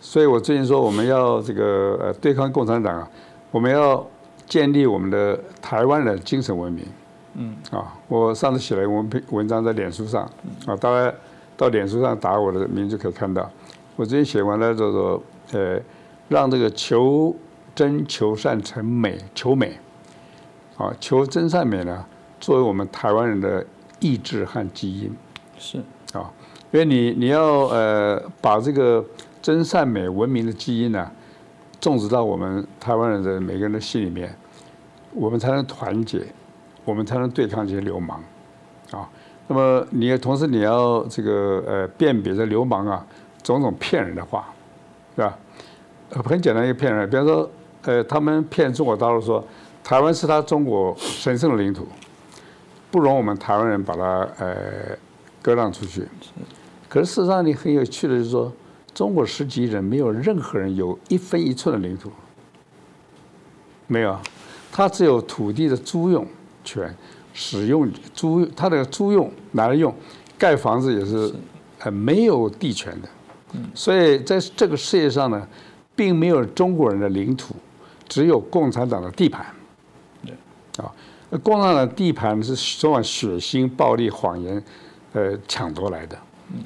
所以我最近说我们要这个呃对抗共产党啊，我们要建立我们的台湾的精神文明。嗯。啊，我上次写了文篇文章在脸书上，啊，大家到脸书上打我的名字可以看到。我最近写完了，叫做呃，让这个求真求善成美，求美，啊，求真善美呢，作为我们台湾人的意志和基因，是啊，因为你你要呃把这个真善美文明的基因呢，种植到我们台湾人的每个人的心里面，我们才能团结，我们才能对抗这些流氓，啊，那么你同时你要这个呃辨别这流氓啊。种种骗人的话，是吧？很简单一个骗人，比方说，呃，他们骗中国大陆说，台湾是他中国神圣的领土，不容我们台湾人把它呃割让出去。可是事实上，你很有趣的就是说，中国十几亿人没有任何人有一分一寸的领土，没有，他只有土地的租用权，使用租他的租用拿来用，盖房子也是呃没有地权的。所以在这个世界上呢，并没有中国人的领土，只有共产党的地盘。啊，共产党地盘是充满血腥、暴力、谎言，呃，抢夺来的。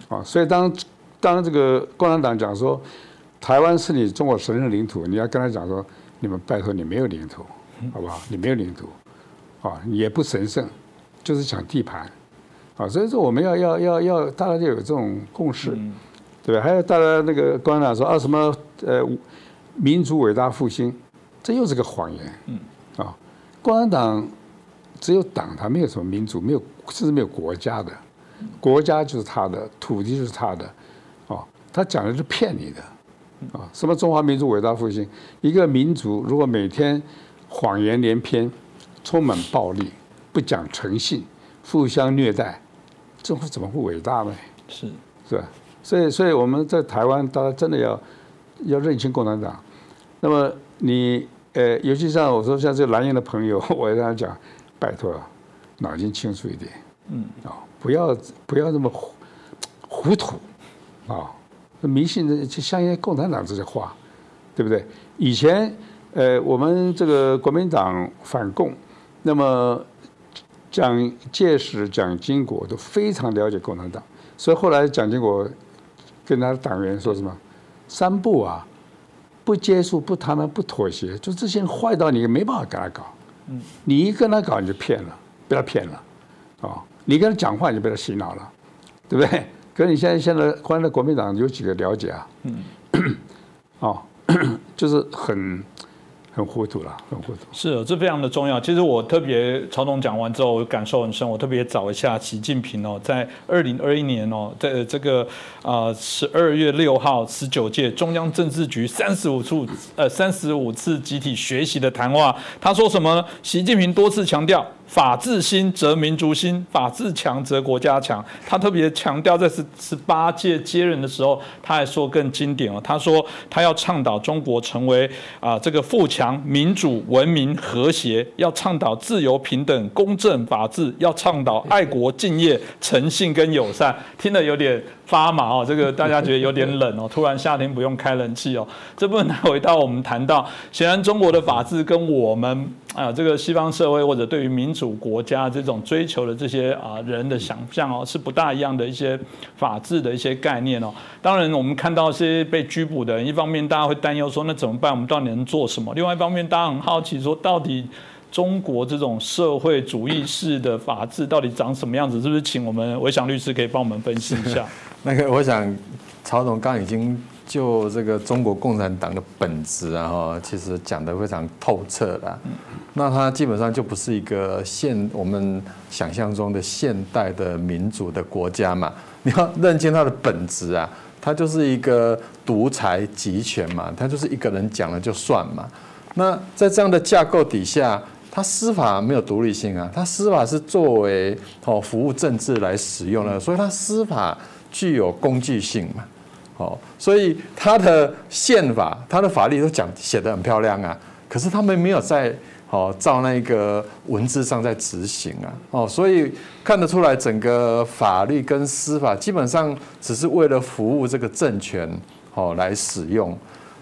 啊，所以当当这个共产党讲说台湾是你中国神圣领土，你要跟他讲说，你们拜托你没有领土，好不好？你没有领土，啊，也不神圣，就是抢地盘。啊，所以说我们要要要要大家就有这种共识。对吧还有大家那个共产党说啊什么呃民族伟大复兴，这又是个谎言。嗯，啊，共产党只有党，它没有什么民族，没有甚至没有国家的。国家就是他的，土地就是他的，哦，他讲的是骗你的，啊，什么中华民族伟大复兴，一个民族如果每天谎言连篇，充满暴力，不讲诚信，互相虐待，这会怎么会伟大呢？是是吧？所以，所以我们在台湾，大家真的要要认清共产党。那么你呃，尤其像我说像这蓝营的朋友，[laughs] 我跟他讲，拜托，脑筋清楚一点，嗯，啊，不要不要这么糊糊涂，啊，迷信的就相信共产党这些话，对不对？以前呃，我们这个国民党反共，那么蒋介石、蒋经国都非常了解共产党，所以后来蒋经国。跟他的党员说什么？三不啊，不接触、不谈判、不妥协，就这些人坏到你没办法跟他搞。嗯，你一跟他搞，你就骗了，被他骗了，啊，你跟他讲话，你就被他洗脑了，对不对？可是你现在现在关于国民党有几个了解啊？嗯，[coughs] 哦，[coughs] 就是很。很糊涂了，很糊涂。是，这非常的重要。其实我特别曹总讲完之后，我感受很深。我特别找一下习近平哦，在二零二一年哦，在这个啊十二月六号十九届中央政治局三十五处呃三十五次集体学习的谈话，他说什么？习近平多次强调。法治兴则民族兴，法治强则国家强。他特别强调，在十十八届接任的时候，他还说更经典哦。他说他要倡导中国成为啊这个富强、民主、文明、和谐，要倡导自由、平等、公正、法治，要倡导爱国、敬业、诚信跟友善。听了有点。发麻哦，这个大家觉得有点冷哦。[laughs] 突然夏天不用开冷气哦，这部分回到我们谈到，显然中国的法治跟我们啊这个西方社会或者对于民主国家这种追求的这些啊人的想象哦是不大一样的一些法治的一些概念哦。当然我们看到这些被拘捕的人，一方面大家会担忧说那怎么办？我们到底能做什么？另外一方面大家很好奇说到底。中国这种社会主义式的法治到底长什么样子？是不是请我们韦翔律师可以帮我们分析一下？[laughs] 那个，我想曹总刚已经就这个中国共产党的本质啊，哈，其实讲得非常透彻了。那它基本上就不是一个现我们想象中的现代的民主的国家嘛。你要认清它的本质啊，它就是一个独裁集权嘛，它就是一个人讲了就算嘛。那在这样的架构底下。它司法没有独立性啊，它司法是作为哦服务政治来使用的，所以它司法具有工具性嘛，哦，所以他的宪法、他的法律都讲写得很漂亮啊，可是他们没有在哦照那个文字上在执行啊，哦，所以看得出来整个法律跟司法基本上只是为了服务这个政权哦来使用。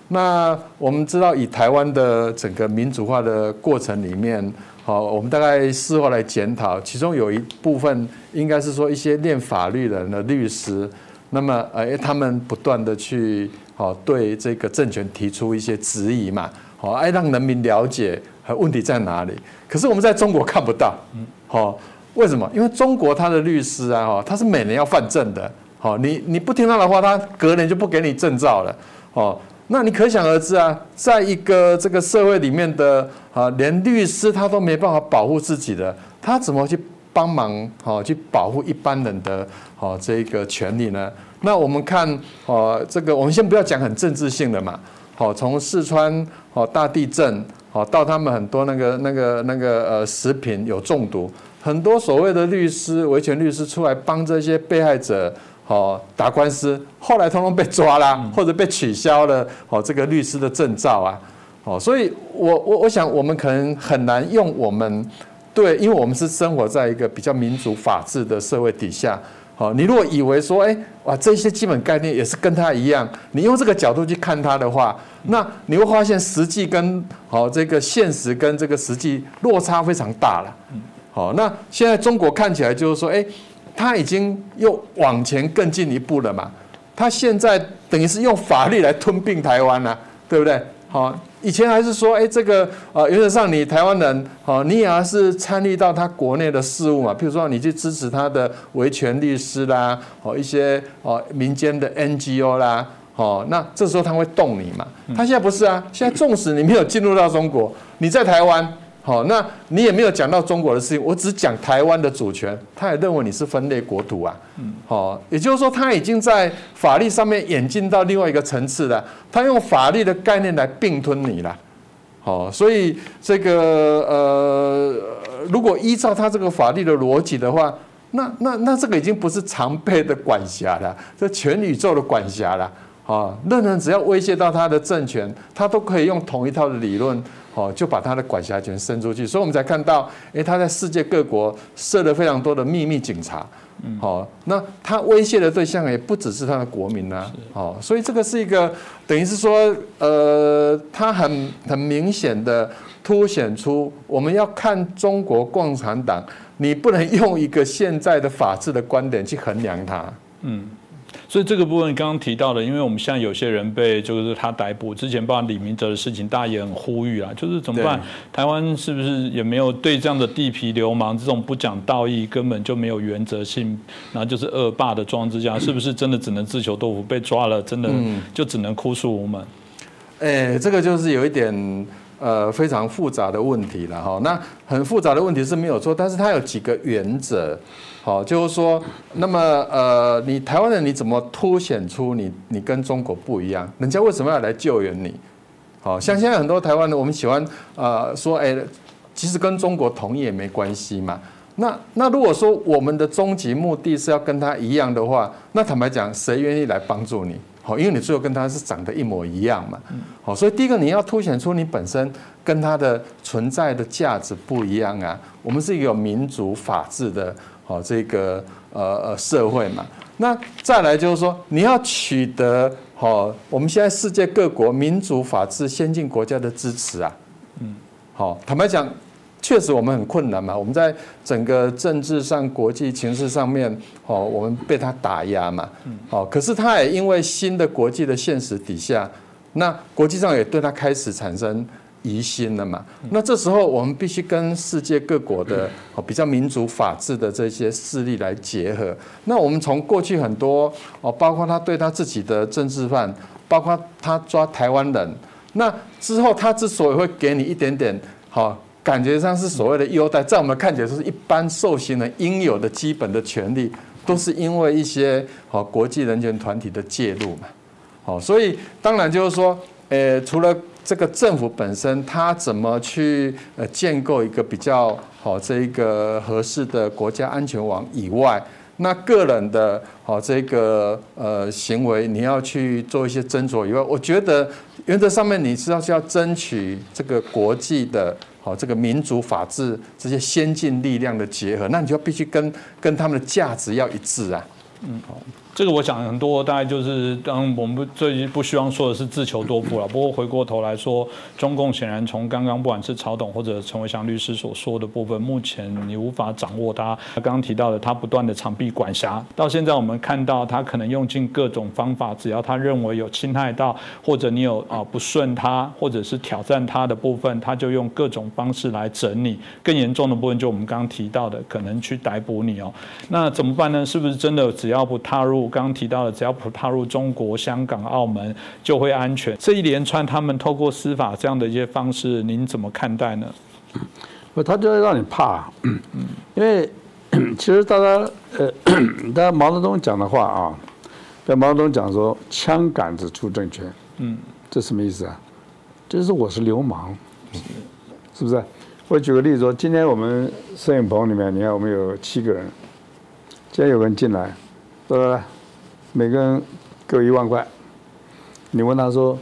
那我们知道，以台湾的整个民主化的过程里面，好，我们大概事后来检讨，其中有一部分应该是说一些练法律人的律师，那么呃，他们不断的去好对这个政权提出一些质疑嘛，好，哎，让人民了解问题在哪里。可是我们在中国看不到，嗯好，为什么？因为中国他的律师啊，哈，他是每年要犯证的，好，你你不听他的话，他隔年就不给你证照了，哦。那你可想而知啊，在一个这个社会里面的啊，连律师他都没办法保护自己的，他怎么去帮忙好去保护一般人的好这个权利呢？那我们看啊，这个我们先不要讲很政治性的嘛，好，从四川好大地震好到他们很多那个那个那个呃食品有中毒，很多所谓的律师维权律师出来帮这些被害者。好打官司，后来通通被抓啦，或者被取消了。哦，这个律师的证照啊，哦，所以我我我想，我们可能很难用我们对，因为我们是生活在一个比较民主法治的社会底下。好，你如果以为说，哎，哇，这些基本概念也是跟他一样，你用这个角度去看他的话，那你会发现实际跟好这个现实跟这个实际落差非常大了。好，那现在中国看起来就是说，哎。他已经又往前更进一步了嘛？他现在等于是用法律来吞并台湾了，对不对？好，以前还是说，哎，这个呃，原则上你台湾人，好，你也是参与到他国内的事务嘛？譬如说，你去支持他的维权律师啦，哦，一些哦民间的 NGO 啦，哦，那这时候他会动你嘛？他现在不是啊，现在纵使你没有进入到中国，你在台湾，好，那你也没有讲到中国的事情，我只讲台湾的主权，他也认为你是分裂国土啊。嗯，好，也就是说他已经在法律上面演进到另外一个层次了，他用法律的概念来并吞你了。好，所以这个呃，如果依照他这个法律的逻辑的话，那那那这个已经不是常备的管辖了，这全宇宙的管辖了。啊，任何人只要威胁到他的政权，他都可以用同一套的理论。哦，就把他的管辖权伸出去，所以我们才看到，哎，他在世界各国设了非常多的秘密警察。嗯，好，那他威胁的对象也不只是他的国民呐。哦，所以这个是一个等于是说，呃，他很很明显的凸显出，我们要看中国共产党，你不能用一个现在的法治的观点去衡量它。嗯。所以这个部分刚刚提到的，因为我们现在有些人被就是他逮捕之前，包括李明哲的事情，大家也很呼吁啊，就是怎么办？台湾是不是也没有对这样的地痞流氓这种不讲道义、根本就没有原则性，然后就是恶霸的装置下，是不是真的只能自求多福？被抓了，真的就只能哭诉无门？哎，这个就是有一点呃非常复杂的问题了哈。那很复杂的问题是没有错，但是它有几个原则。好，就是说，那么呃，你台湾人你怎么凸显出你你跟中国不一样？人家为什么要来救援你？好像现在很多台湾人，我们喜欢呃说，哎，其实跟中国同意也没关系嘛。那那如果说我们的终极目的是要跟他一样的话，那坦白讲，谁愿意来帮助你？好，因为你最后跟他是长得一模一样嘛。好，所以第一个你要凸显出你本身跟他的存在的价值不一样啊。我们是一个民主法治的。好，这个呃呃社会嘛，那再来就是说，你要取得好，我们现在世界各国民主法治先进国家的支持啊，嗯，好，坦白讲，确实我们很困难嘛，我们在整个政治上、国际情势上面，好，我们被他打压嘛，嗯，好，可是他也因为新的国际的现实底下，那国际上也对他开始产生。疑心了嘛？那这时候我们必须跟世界各国的哦比较民主法治的这些势力来结合。那我们从过去很多哦，包括他对他自己的政治犯，包括他抓台湾人，那之后他之所以会给你一点点好，感觉上是所谓的优待，在我们看起来是一般受刑人应有的基本的权利，都是因为一些好国际人权团体的介入嘛。好，所以当然就是说，呃，除了这个政府本身，它怎么去呃建构一个比较好这一个合适的国家安全网以外，那个人的好这个呃行为，你要去做一些斟酌以外，我觉得原则上面你是要是要争取这个国际的好这个民主法治这些先进力量的结合，那你就必须跟跟他们的价值要一致啊。嗯，好。这个我想很多，大概就是当我们不最不希望说的是自求多福了。不过回过头来说，中共显然从刚刚不管是曹董或者陈伟祥律师所说的部分，目前你无法掌握他。他刚刚提到的，他不断的长臂管辖，到现在我们看到他可能用尽各种方法，只要他认为有侵害到或者你有啊不顺他或者是挑战他的部分，他就用各种方式来整你。更严重的部分就我们刚刚提到的，可能去逮捕你哦。那怎么办呢？是不是真的只要不踏入？刚刚提到的，只要不踏入中国、香港、澳门，就会安全。这一连串他们透过司法这样的一些方式，您怎么看待呢？不，他就要让你怕，因为 [coughs] 其实大家呃，大家毛泽东讲的话啊，在毛泽东讲说“枪杆子出政权”，嗯，这什么意思啊？就是我是流氓，是不是？我举个例子说，今天我们摄影棚里面，你看我们有七个人，今天有个人进来，来来来。每个人给我一万块，你问他说，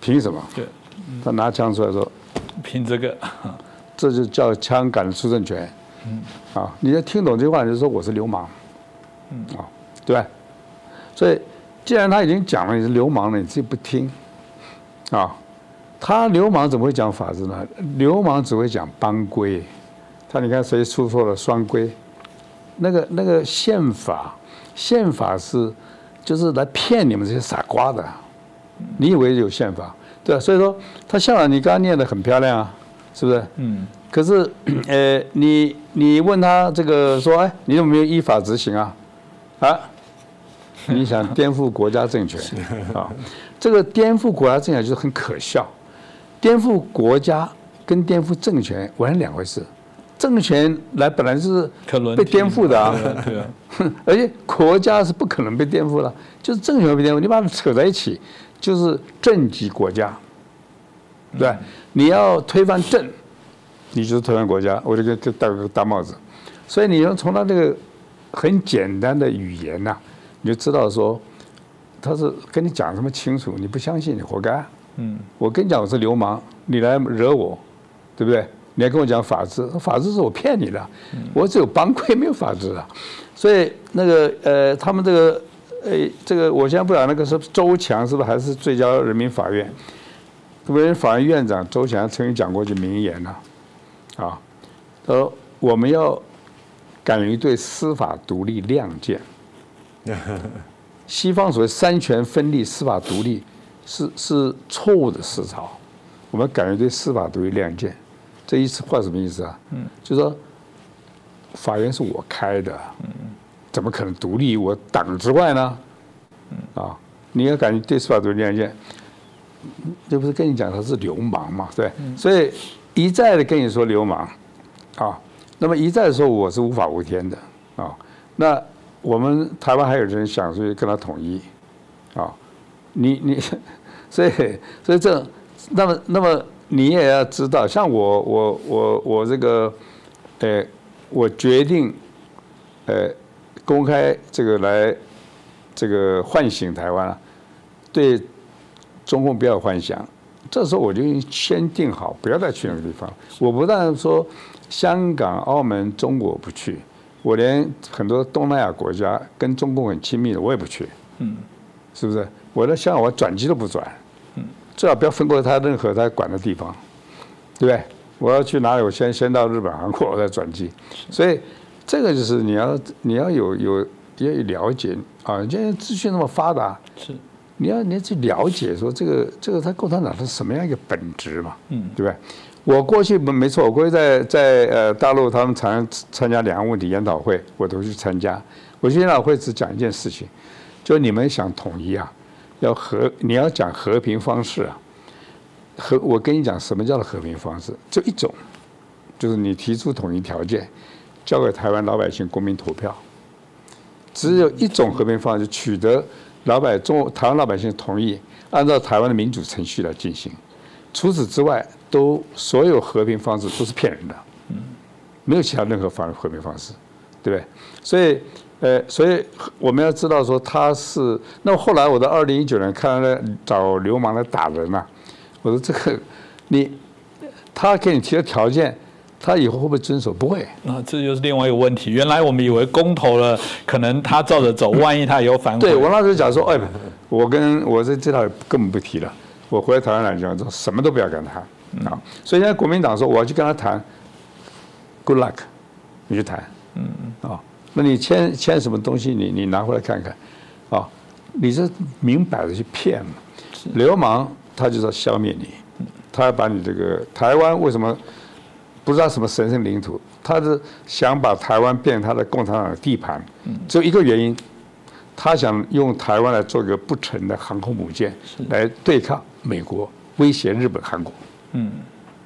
凭什么？对，他拿枪出来说，凭这个，这就叫枪杆子出政权。嗯，啊，你要听懂这句话，你就说我是流氓。嗯，啊，对吧？所以既然他已经讲了你是流氓了，你自己不听，啊，他流氓怎么会讲法治呢？流氓只会讲帮规。他你看谁出错了双规？那个那个宪法，宪法是。就是来骗你们这些傻瓜的，你以为有宪法，对吧？所以说，他校长你刚刚念的很漂亮啊，是不是？嗯。可是，[clears throat] 呃，你你问他这个说，哎，你有没有依法执行啊？啊？你想颠覆国家政权啊？这个颠覆国家政权就是很可笑，颠覆国家跟颠覆政权完全两回事。政权来本来是被颠覆的啊，[laughs] 而且国家是不可能被颠覆了，就是政权被颠覆，你把它扯在一起，就是政及国家，对吧，你要推翻政，你就是推翻国家，我就给给戴个大帽子。所以你要从他这个很简单的语言呐、你就知道说他是跟你讲这么清楚，你不相信，你活该。嗯，我跟你讲我是流氓，你来惹我，对不对？你还跟我讲法治，法治是我骗你的，我只有帮规没有法治啊。所以那个呃，他们这个呃，这个我现在不讲那个是周强是不是还是最高人民法院？人民法院院长周强曾经讲过一句名言呐、啊，他说我们要敢于对司法独立亮剑。西方所谓三权分立、司法独立是是错误的思潮，我们敢于对司法独立亮剑。这意思话什么意思啊？嗯，就说法院是我开的，嗯，怎么可能独立于我党之外呢？啊，你要敢于对司法独立案件，这不是跟你讲他是流氓嘛？对，所以一再的跟你说流氓，啊，那么一再的说我是无法无天的啊，那我们台湾还有人想去跟他统一，啊，你你，[laughs] 所以所以这，那么那么你也要知道，像我我我我这个，呃，我决定，呃，公开这个来，这个唤醒台湾啊，对中共不要幻想。这时候我就先定好，不要再去那个地方。我不但说香港、澳门、中国不去，我连很多东南亚国家跟中共很亲密的我也不去。嗯，是不是？我在香港我转机都不转。嗯，最好不要分过他任何他管的地方，对不对？我要去哪里，我先先到日本、韩国，我再转机。所以这个就是你要你要有有要有了解啊，现在资讯那么发达，是你要你要去了解说这个这个他共产党是什么样一个本质嘛，嗯，对不对？我过去没错，我过去在在呃大陆，他们常参加两岸问题研讨会，我都去参加。我去研讨会只讲一件事情，就你们想统一啊，要和你要讲和平方式啊，和我跟你讲什么叫做和平方式，就一种，就是你提出统一条件，交给台湾老百姓公民投票，只有一种和平方式，取得老百中台湾老百姓同意，按照台湾的民主程序来进行。除此之外，都所有和平方式都是骗人的，没有其他任何方和平方式，对不对？所以，呃，所以我们要知道说他是。那么后来我在二零一九年看到找流氓来打人呐、我说这个你他给你提的条件，他以后会不会遵守？不会。那这就是另外一个问题。原来我们以为公投了，可能他照着走，万一他以后反悔，对我那时候讲说，哎，我跟我这这套根本不提了，我回来台湾来讲说什么都不要跟他谈啊。所以现在国民党说我要去跟他谈，good luck，你去谈，嗯嗯啊，那你签签什么东西，你你拿回来看看，啊，你这明摆着去骗嘛，流氓他就是要消灭你，他要把你这个台湾为什么不知道什么神圣领土，他是想把台湾变成他的共产党的地盘，只有一个原因。他想用台湾来做一个不成的航空母舰，来对抗美国，威胁日本、韩国。嗯，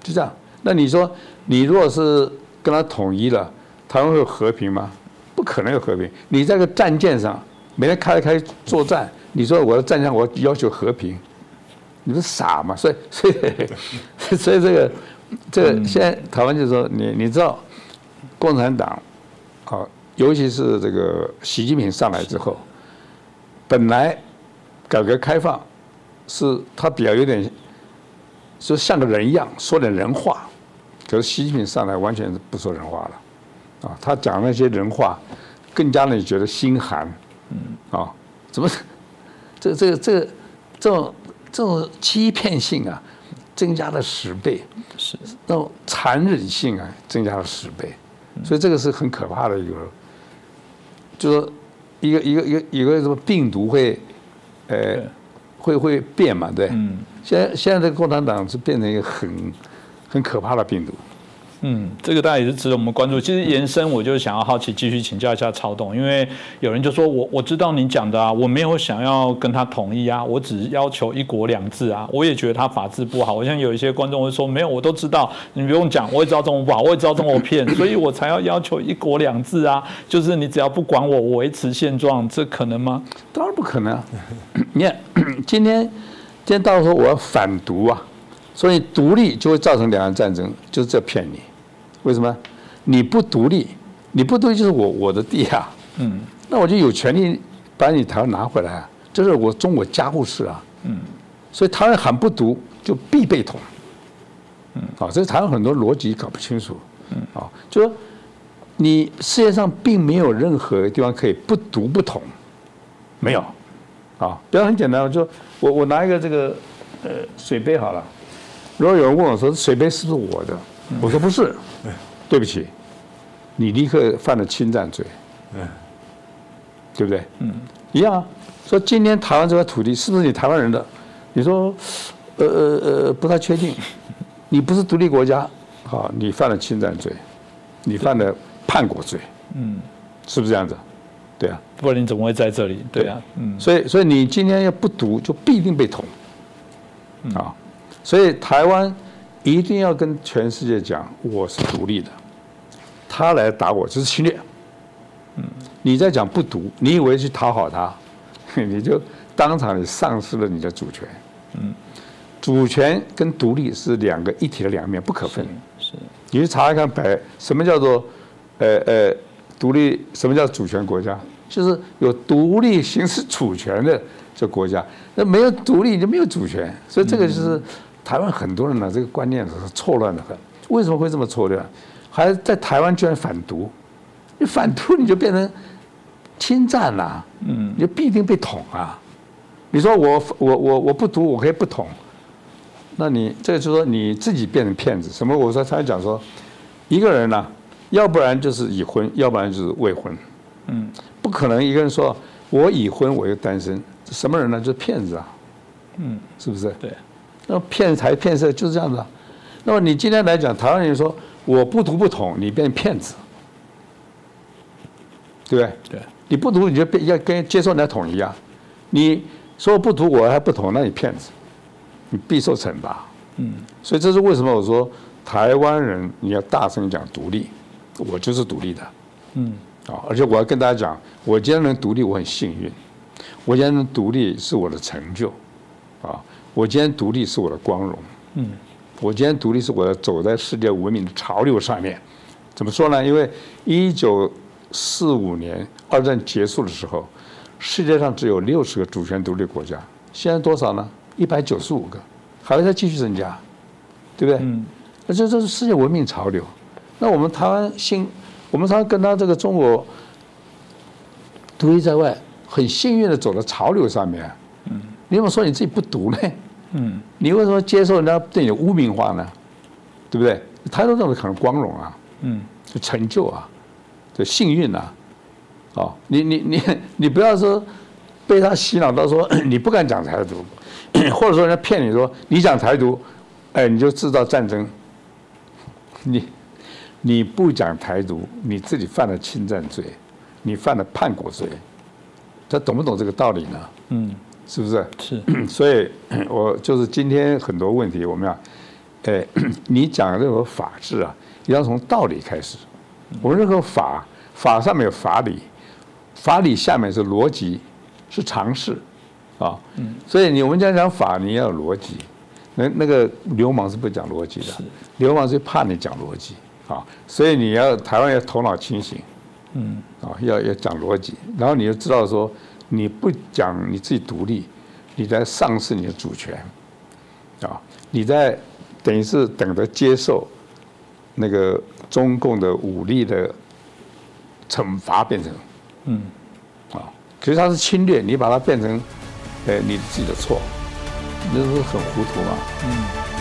就这样。那你说，你如果是跟他统一了，台湾会有和平吗？不可能有和平。你在个战舰上，每天开来开作战，你说我的战舰我要求和平，你不是傻吗？所以，所以，[laughs] 所以这个，这个现在台湾就是说，你你知道，共产党，啊，尤其是这个习近平上来之后。本来改革开放是他比较有点，就像个人一样说点人话，可是习近平上来完全是不说人话了，啊，他讲那些人话，更加让你觉得心寒，嗯，啊，怎么这这个这个这种这种欺骗性啊，增加了十倍，是那种残忍性啊，增加了十倍，所以这个是很可怕的一个，就说。一个一个一个一个什么病毒会，呃，会会变嘛？对。嗯。现在现在这个共产党是变成一个很很可怕的病毒，嗯，这个大家也是值得我们关注。其实延伸，我就想要好奇继续请教一下曹董，因为有人就说我我知道你讲的啊，我没有想要跟他统一啊，我只要求一国两制啊，我也觉得他法治不好。我像有一些观众会说，没有，我都知道，你不用讲，我也知道中国不好，我也知道中国骗，所以我才要要求一国两制啊。就是你只要不管我，我维持现状，这可能吗？当然不可能。[coughs] 你看，[coughs] 今天今天到时候我要反独啊，所以独立就会造成两岸战争，就是这骗你。为什么？你不独立，你不独立就是我我的地啊，嗯，那我就有权利把你台湾拿回来啊，这是我中国家务事啊，嗯，所以台湾喊不独就必被统，嗯，啊，这台湾很多逻辑搞不清楚，嗯，啊，就说你世界上并没有任何地方可以不独不统，没有，啊，比方很简单，就我我拿一个这个呃水杯好了，如果有人问我说水杯是不是我的？我说不是，对不起，你立刻犯了侵占罪，对不对？嗯，一样啊。说今天台湾这块土地是不是你台湾人的？你说，呃呃呃，不太确定。你不是独立国家，好，你犯了侵占罪，你犯了叛国罪，嗯，是不是这样子？对啊，不然你怎么会在这里？对啊，嗯，所以所以你今天要不读，就必定被捅，啊，所以台湾。一定要跟全世界讲我是独立的，他来打我就是侵略。嗯，你在讲不独，你以为去讨好他，[laughs] 你就当场你丧失了你的主权。嗯，主权跟独立是两个一体的两面，不可分。是，你去查一看，白什么叫做呃呃独立？什么叫主权国家？就是有独立行使主权的这国家。那没有独立就没有主权，所以这个就是。台湾很多人呢，这个观念是错乱的很。为什么会这么错乱？还在台湾居然反独，你反独你就变成侵占了，嗯，你就必定被捅啊。你说我我我我不独，我可以不捅，那你这就是说你自己变成骗子。什么？我说他讲说，一个人呢，要不然就是已婚，要不然就是未婚，嗯，不可能一个人说我已婚我又单身，什么人呢？就是骗子啊，嗯，是不是？对。那骗财骗色就是这样子。那么你今天来讲，台湾人说我不读不统，你变骗子，对不对？对。你不读你就变要跟接受人家统一啊。你说不读我还不统，那你骗子，你必受惩罚。嗯。所以这是为什么我说台湾人你要大声讲独立，我就是独立的。嗯。啊，而且我要跟大家讲，我今天能独立，我很幸运。我今天能独立是我的成就，啊。我今天独立是我的光荣，嗯，我今天独立是我要走在世界文明的潮流上面，怎么说呢？因为一九四五年二战结束的时候，世界上只有六十个主权独立国家，现在多少呢？一百九十五个，还会再继续增加，对不对？嗯，那这这是世界文明潮流。那我们台湾新，我们常常跟他这个中国独立在外，很幸运的走到潮流上面，嗯，你怎么说你自己不独呢？嗯，你为什么接受人家对你污名化呢？对不对？他都认为可能光荣啊，嗯，就成就啊，这幸运啊，哦，你你你你不要说被他洗脑到说 [coughs] 你不敢讲台独，[coughs] 或者说人家骗你说你讲台独，哎，你就制造战争。你你不讲台独，你自己犯了侵占罪，你犯了叛国罪，他懂不懂这个道理呢？嗯。是不是？是，[clears throat] 所以，[clears throat] 我就是今天很多问题，我们要，哎，[clears throat] 你讲任何法治啊，要从道理开始。我们任何法，法上面有法理，法理下面是逻辑，是常识，啊，所以你我们讲讲法，你要有逻辑。那那个流氓是不讲逻辑的，流氓是怕你讲逻辑，啊，所以你要台湾要头脑清醒，嗯，啊，要要讲逻辑，然后你就知道说。你不讲你自己独立，你在丧失你的主权，啊，你在等于是等着接受那个中共的武力的惩罚，变成，嗯，啊，其实它是侵略，你把它变成，呃，你自己的错，那是很糊涂嘛，嗯。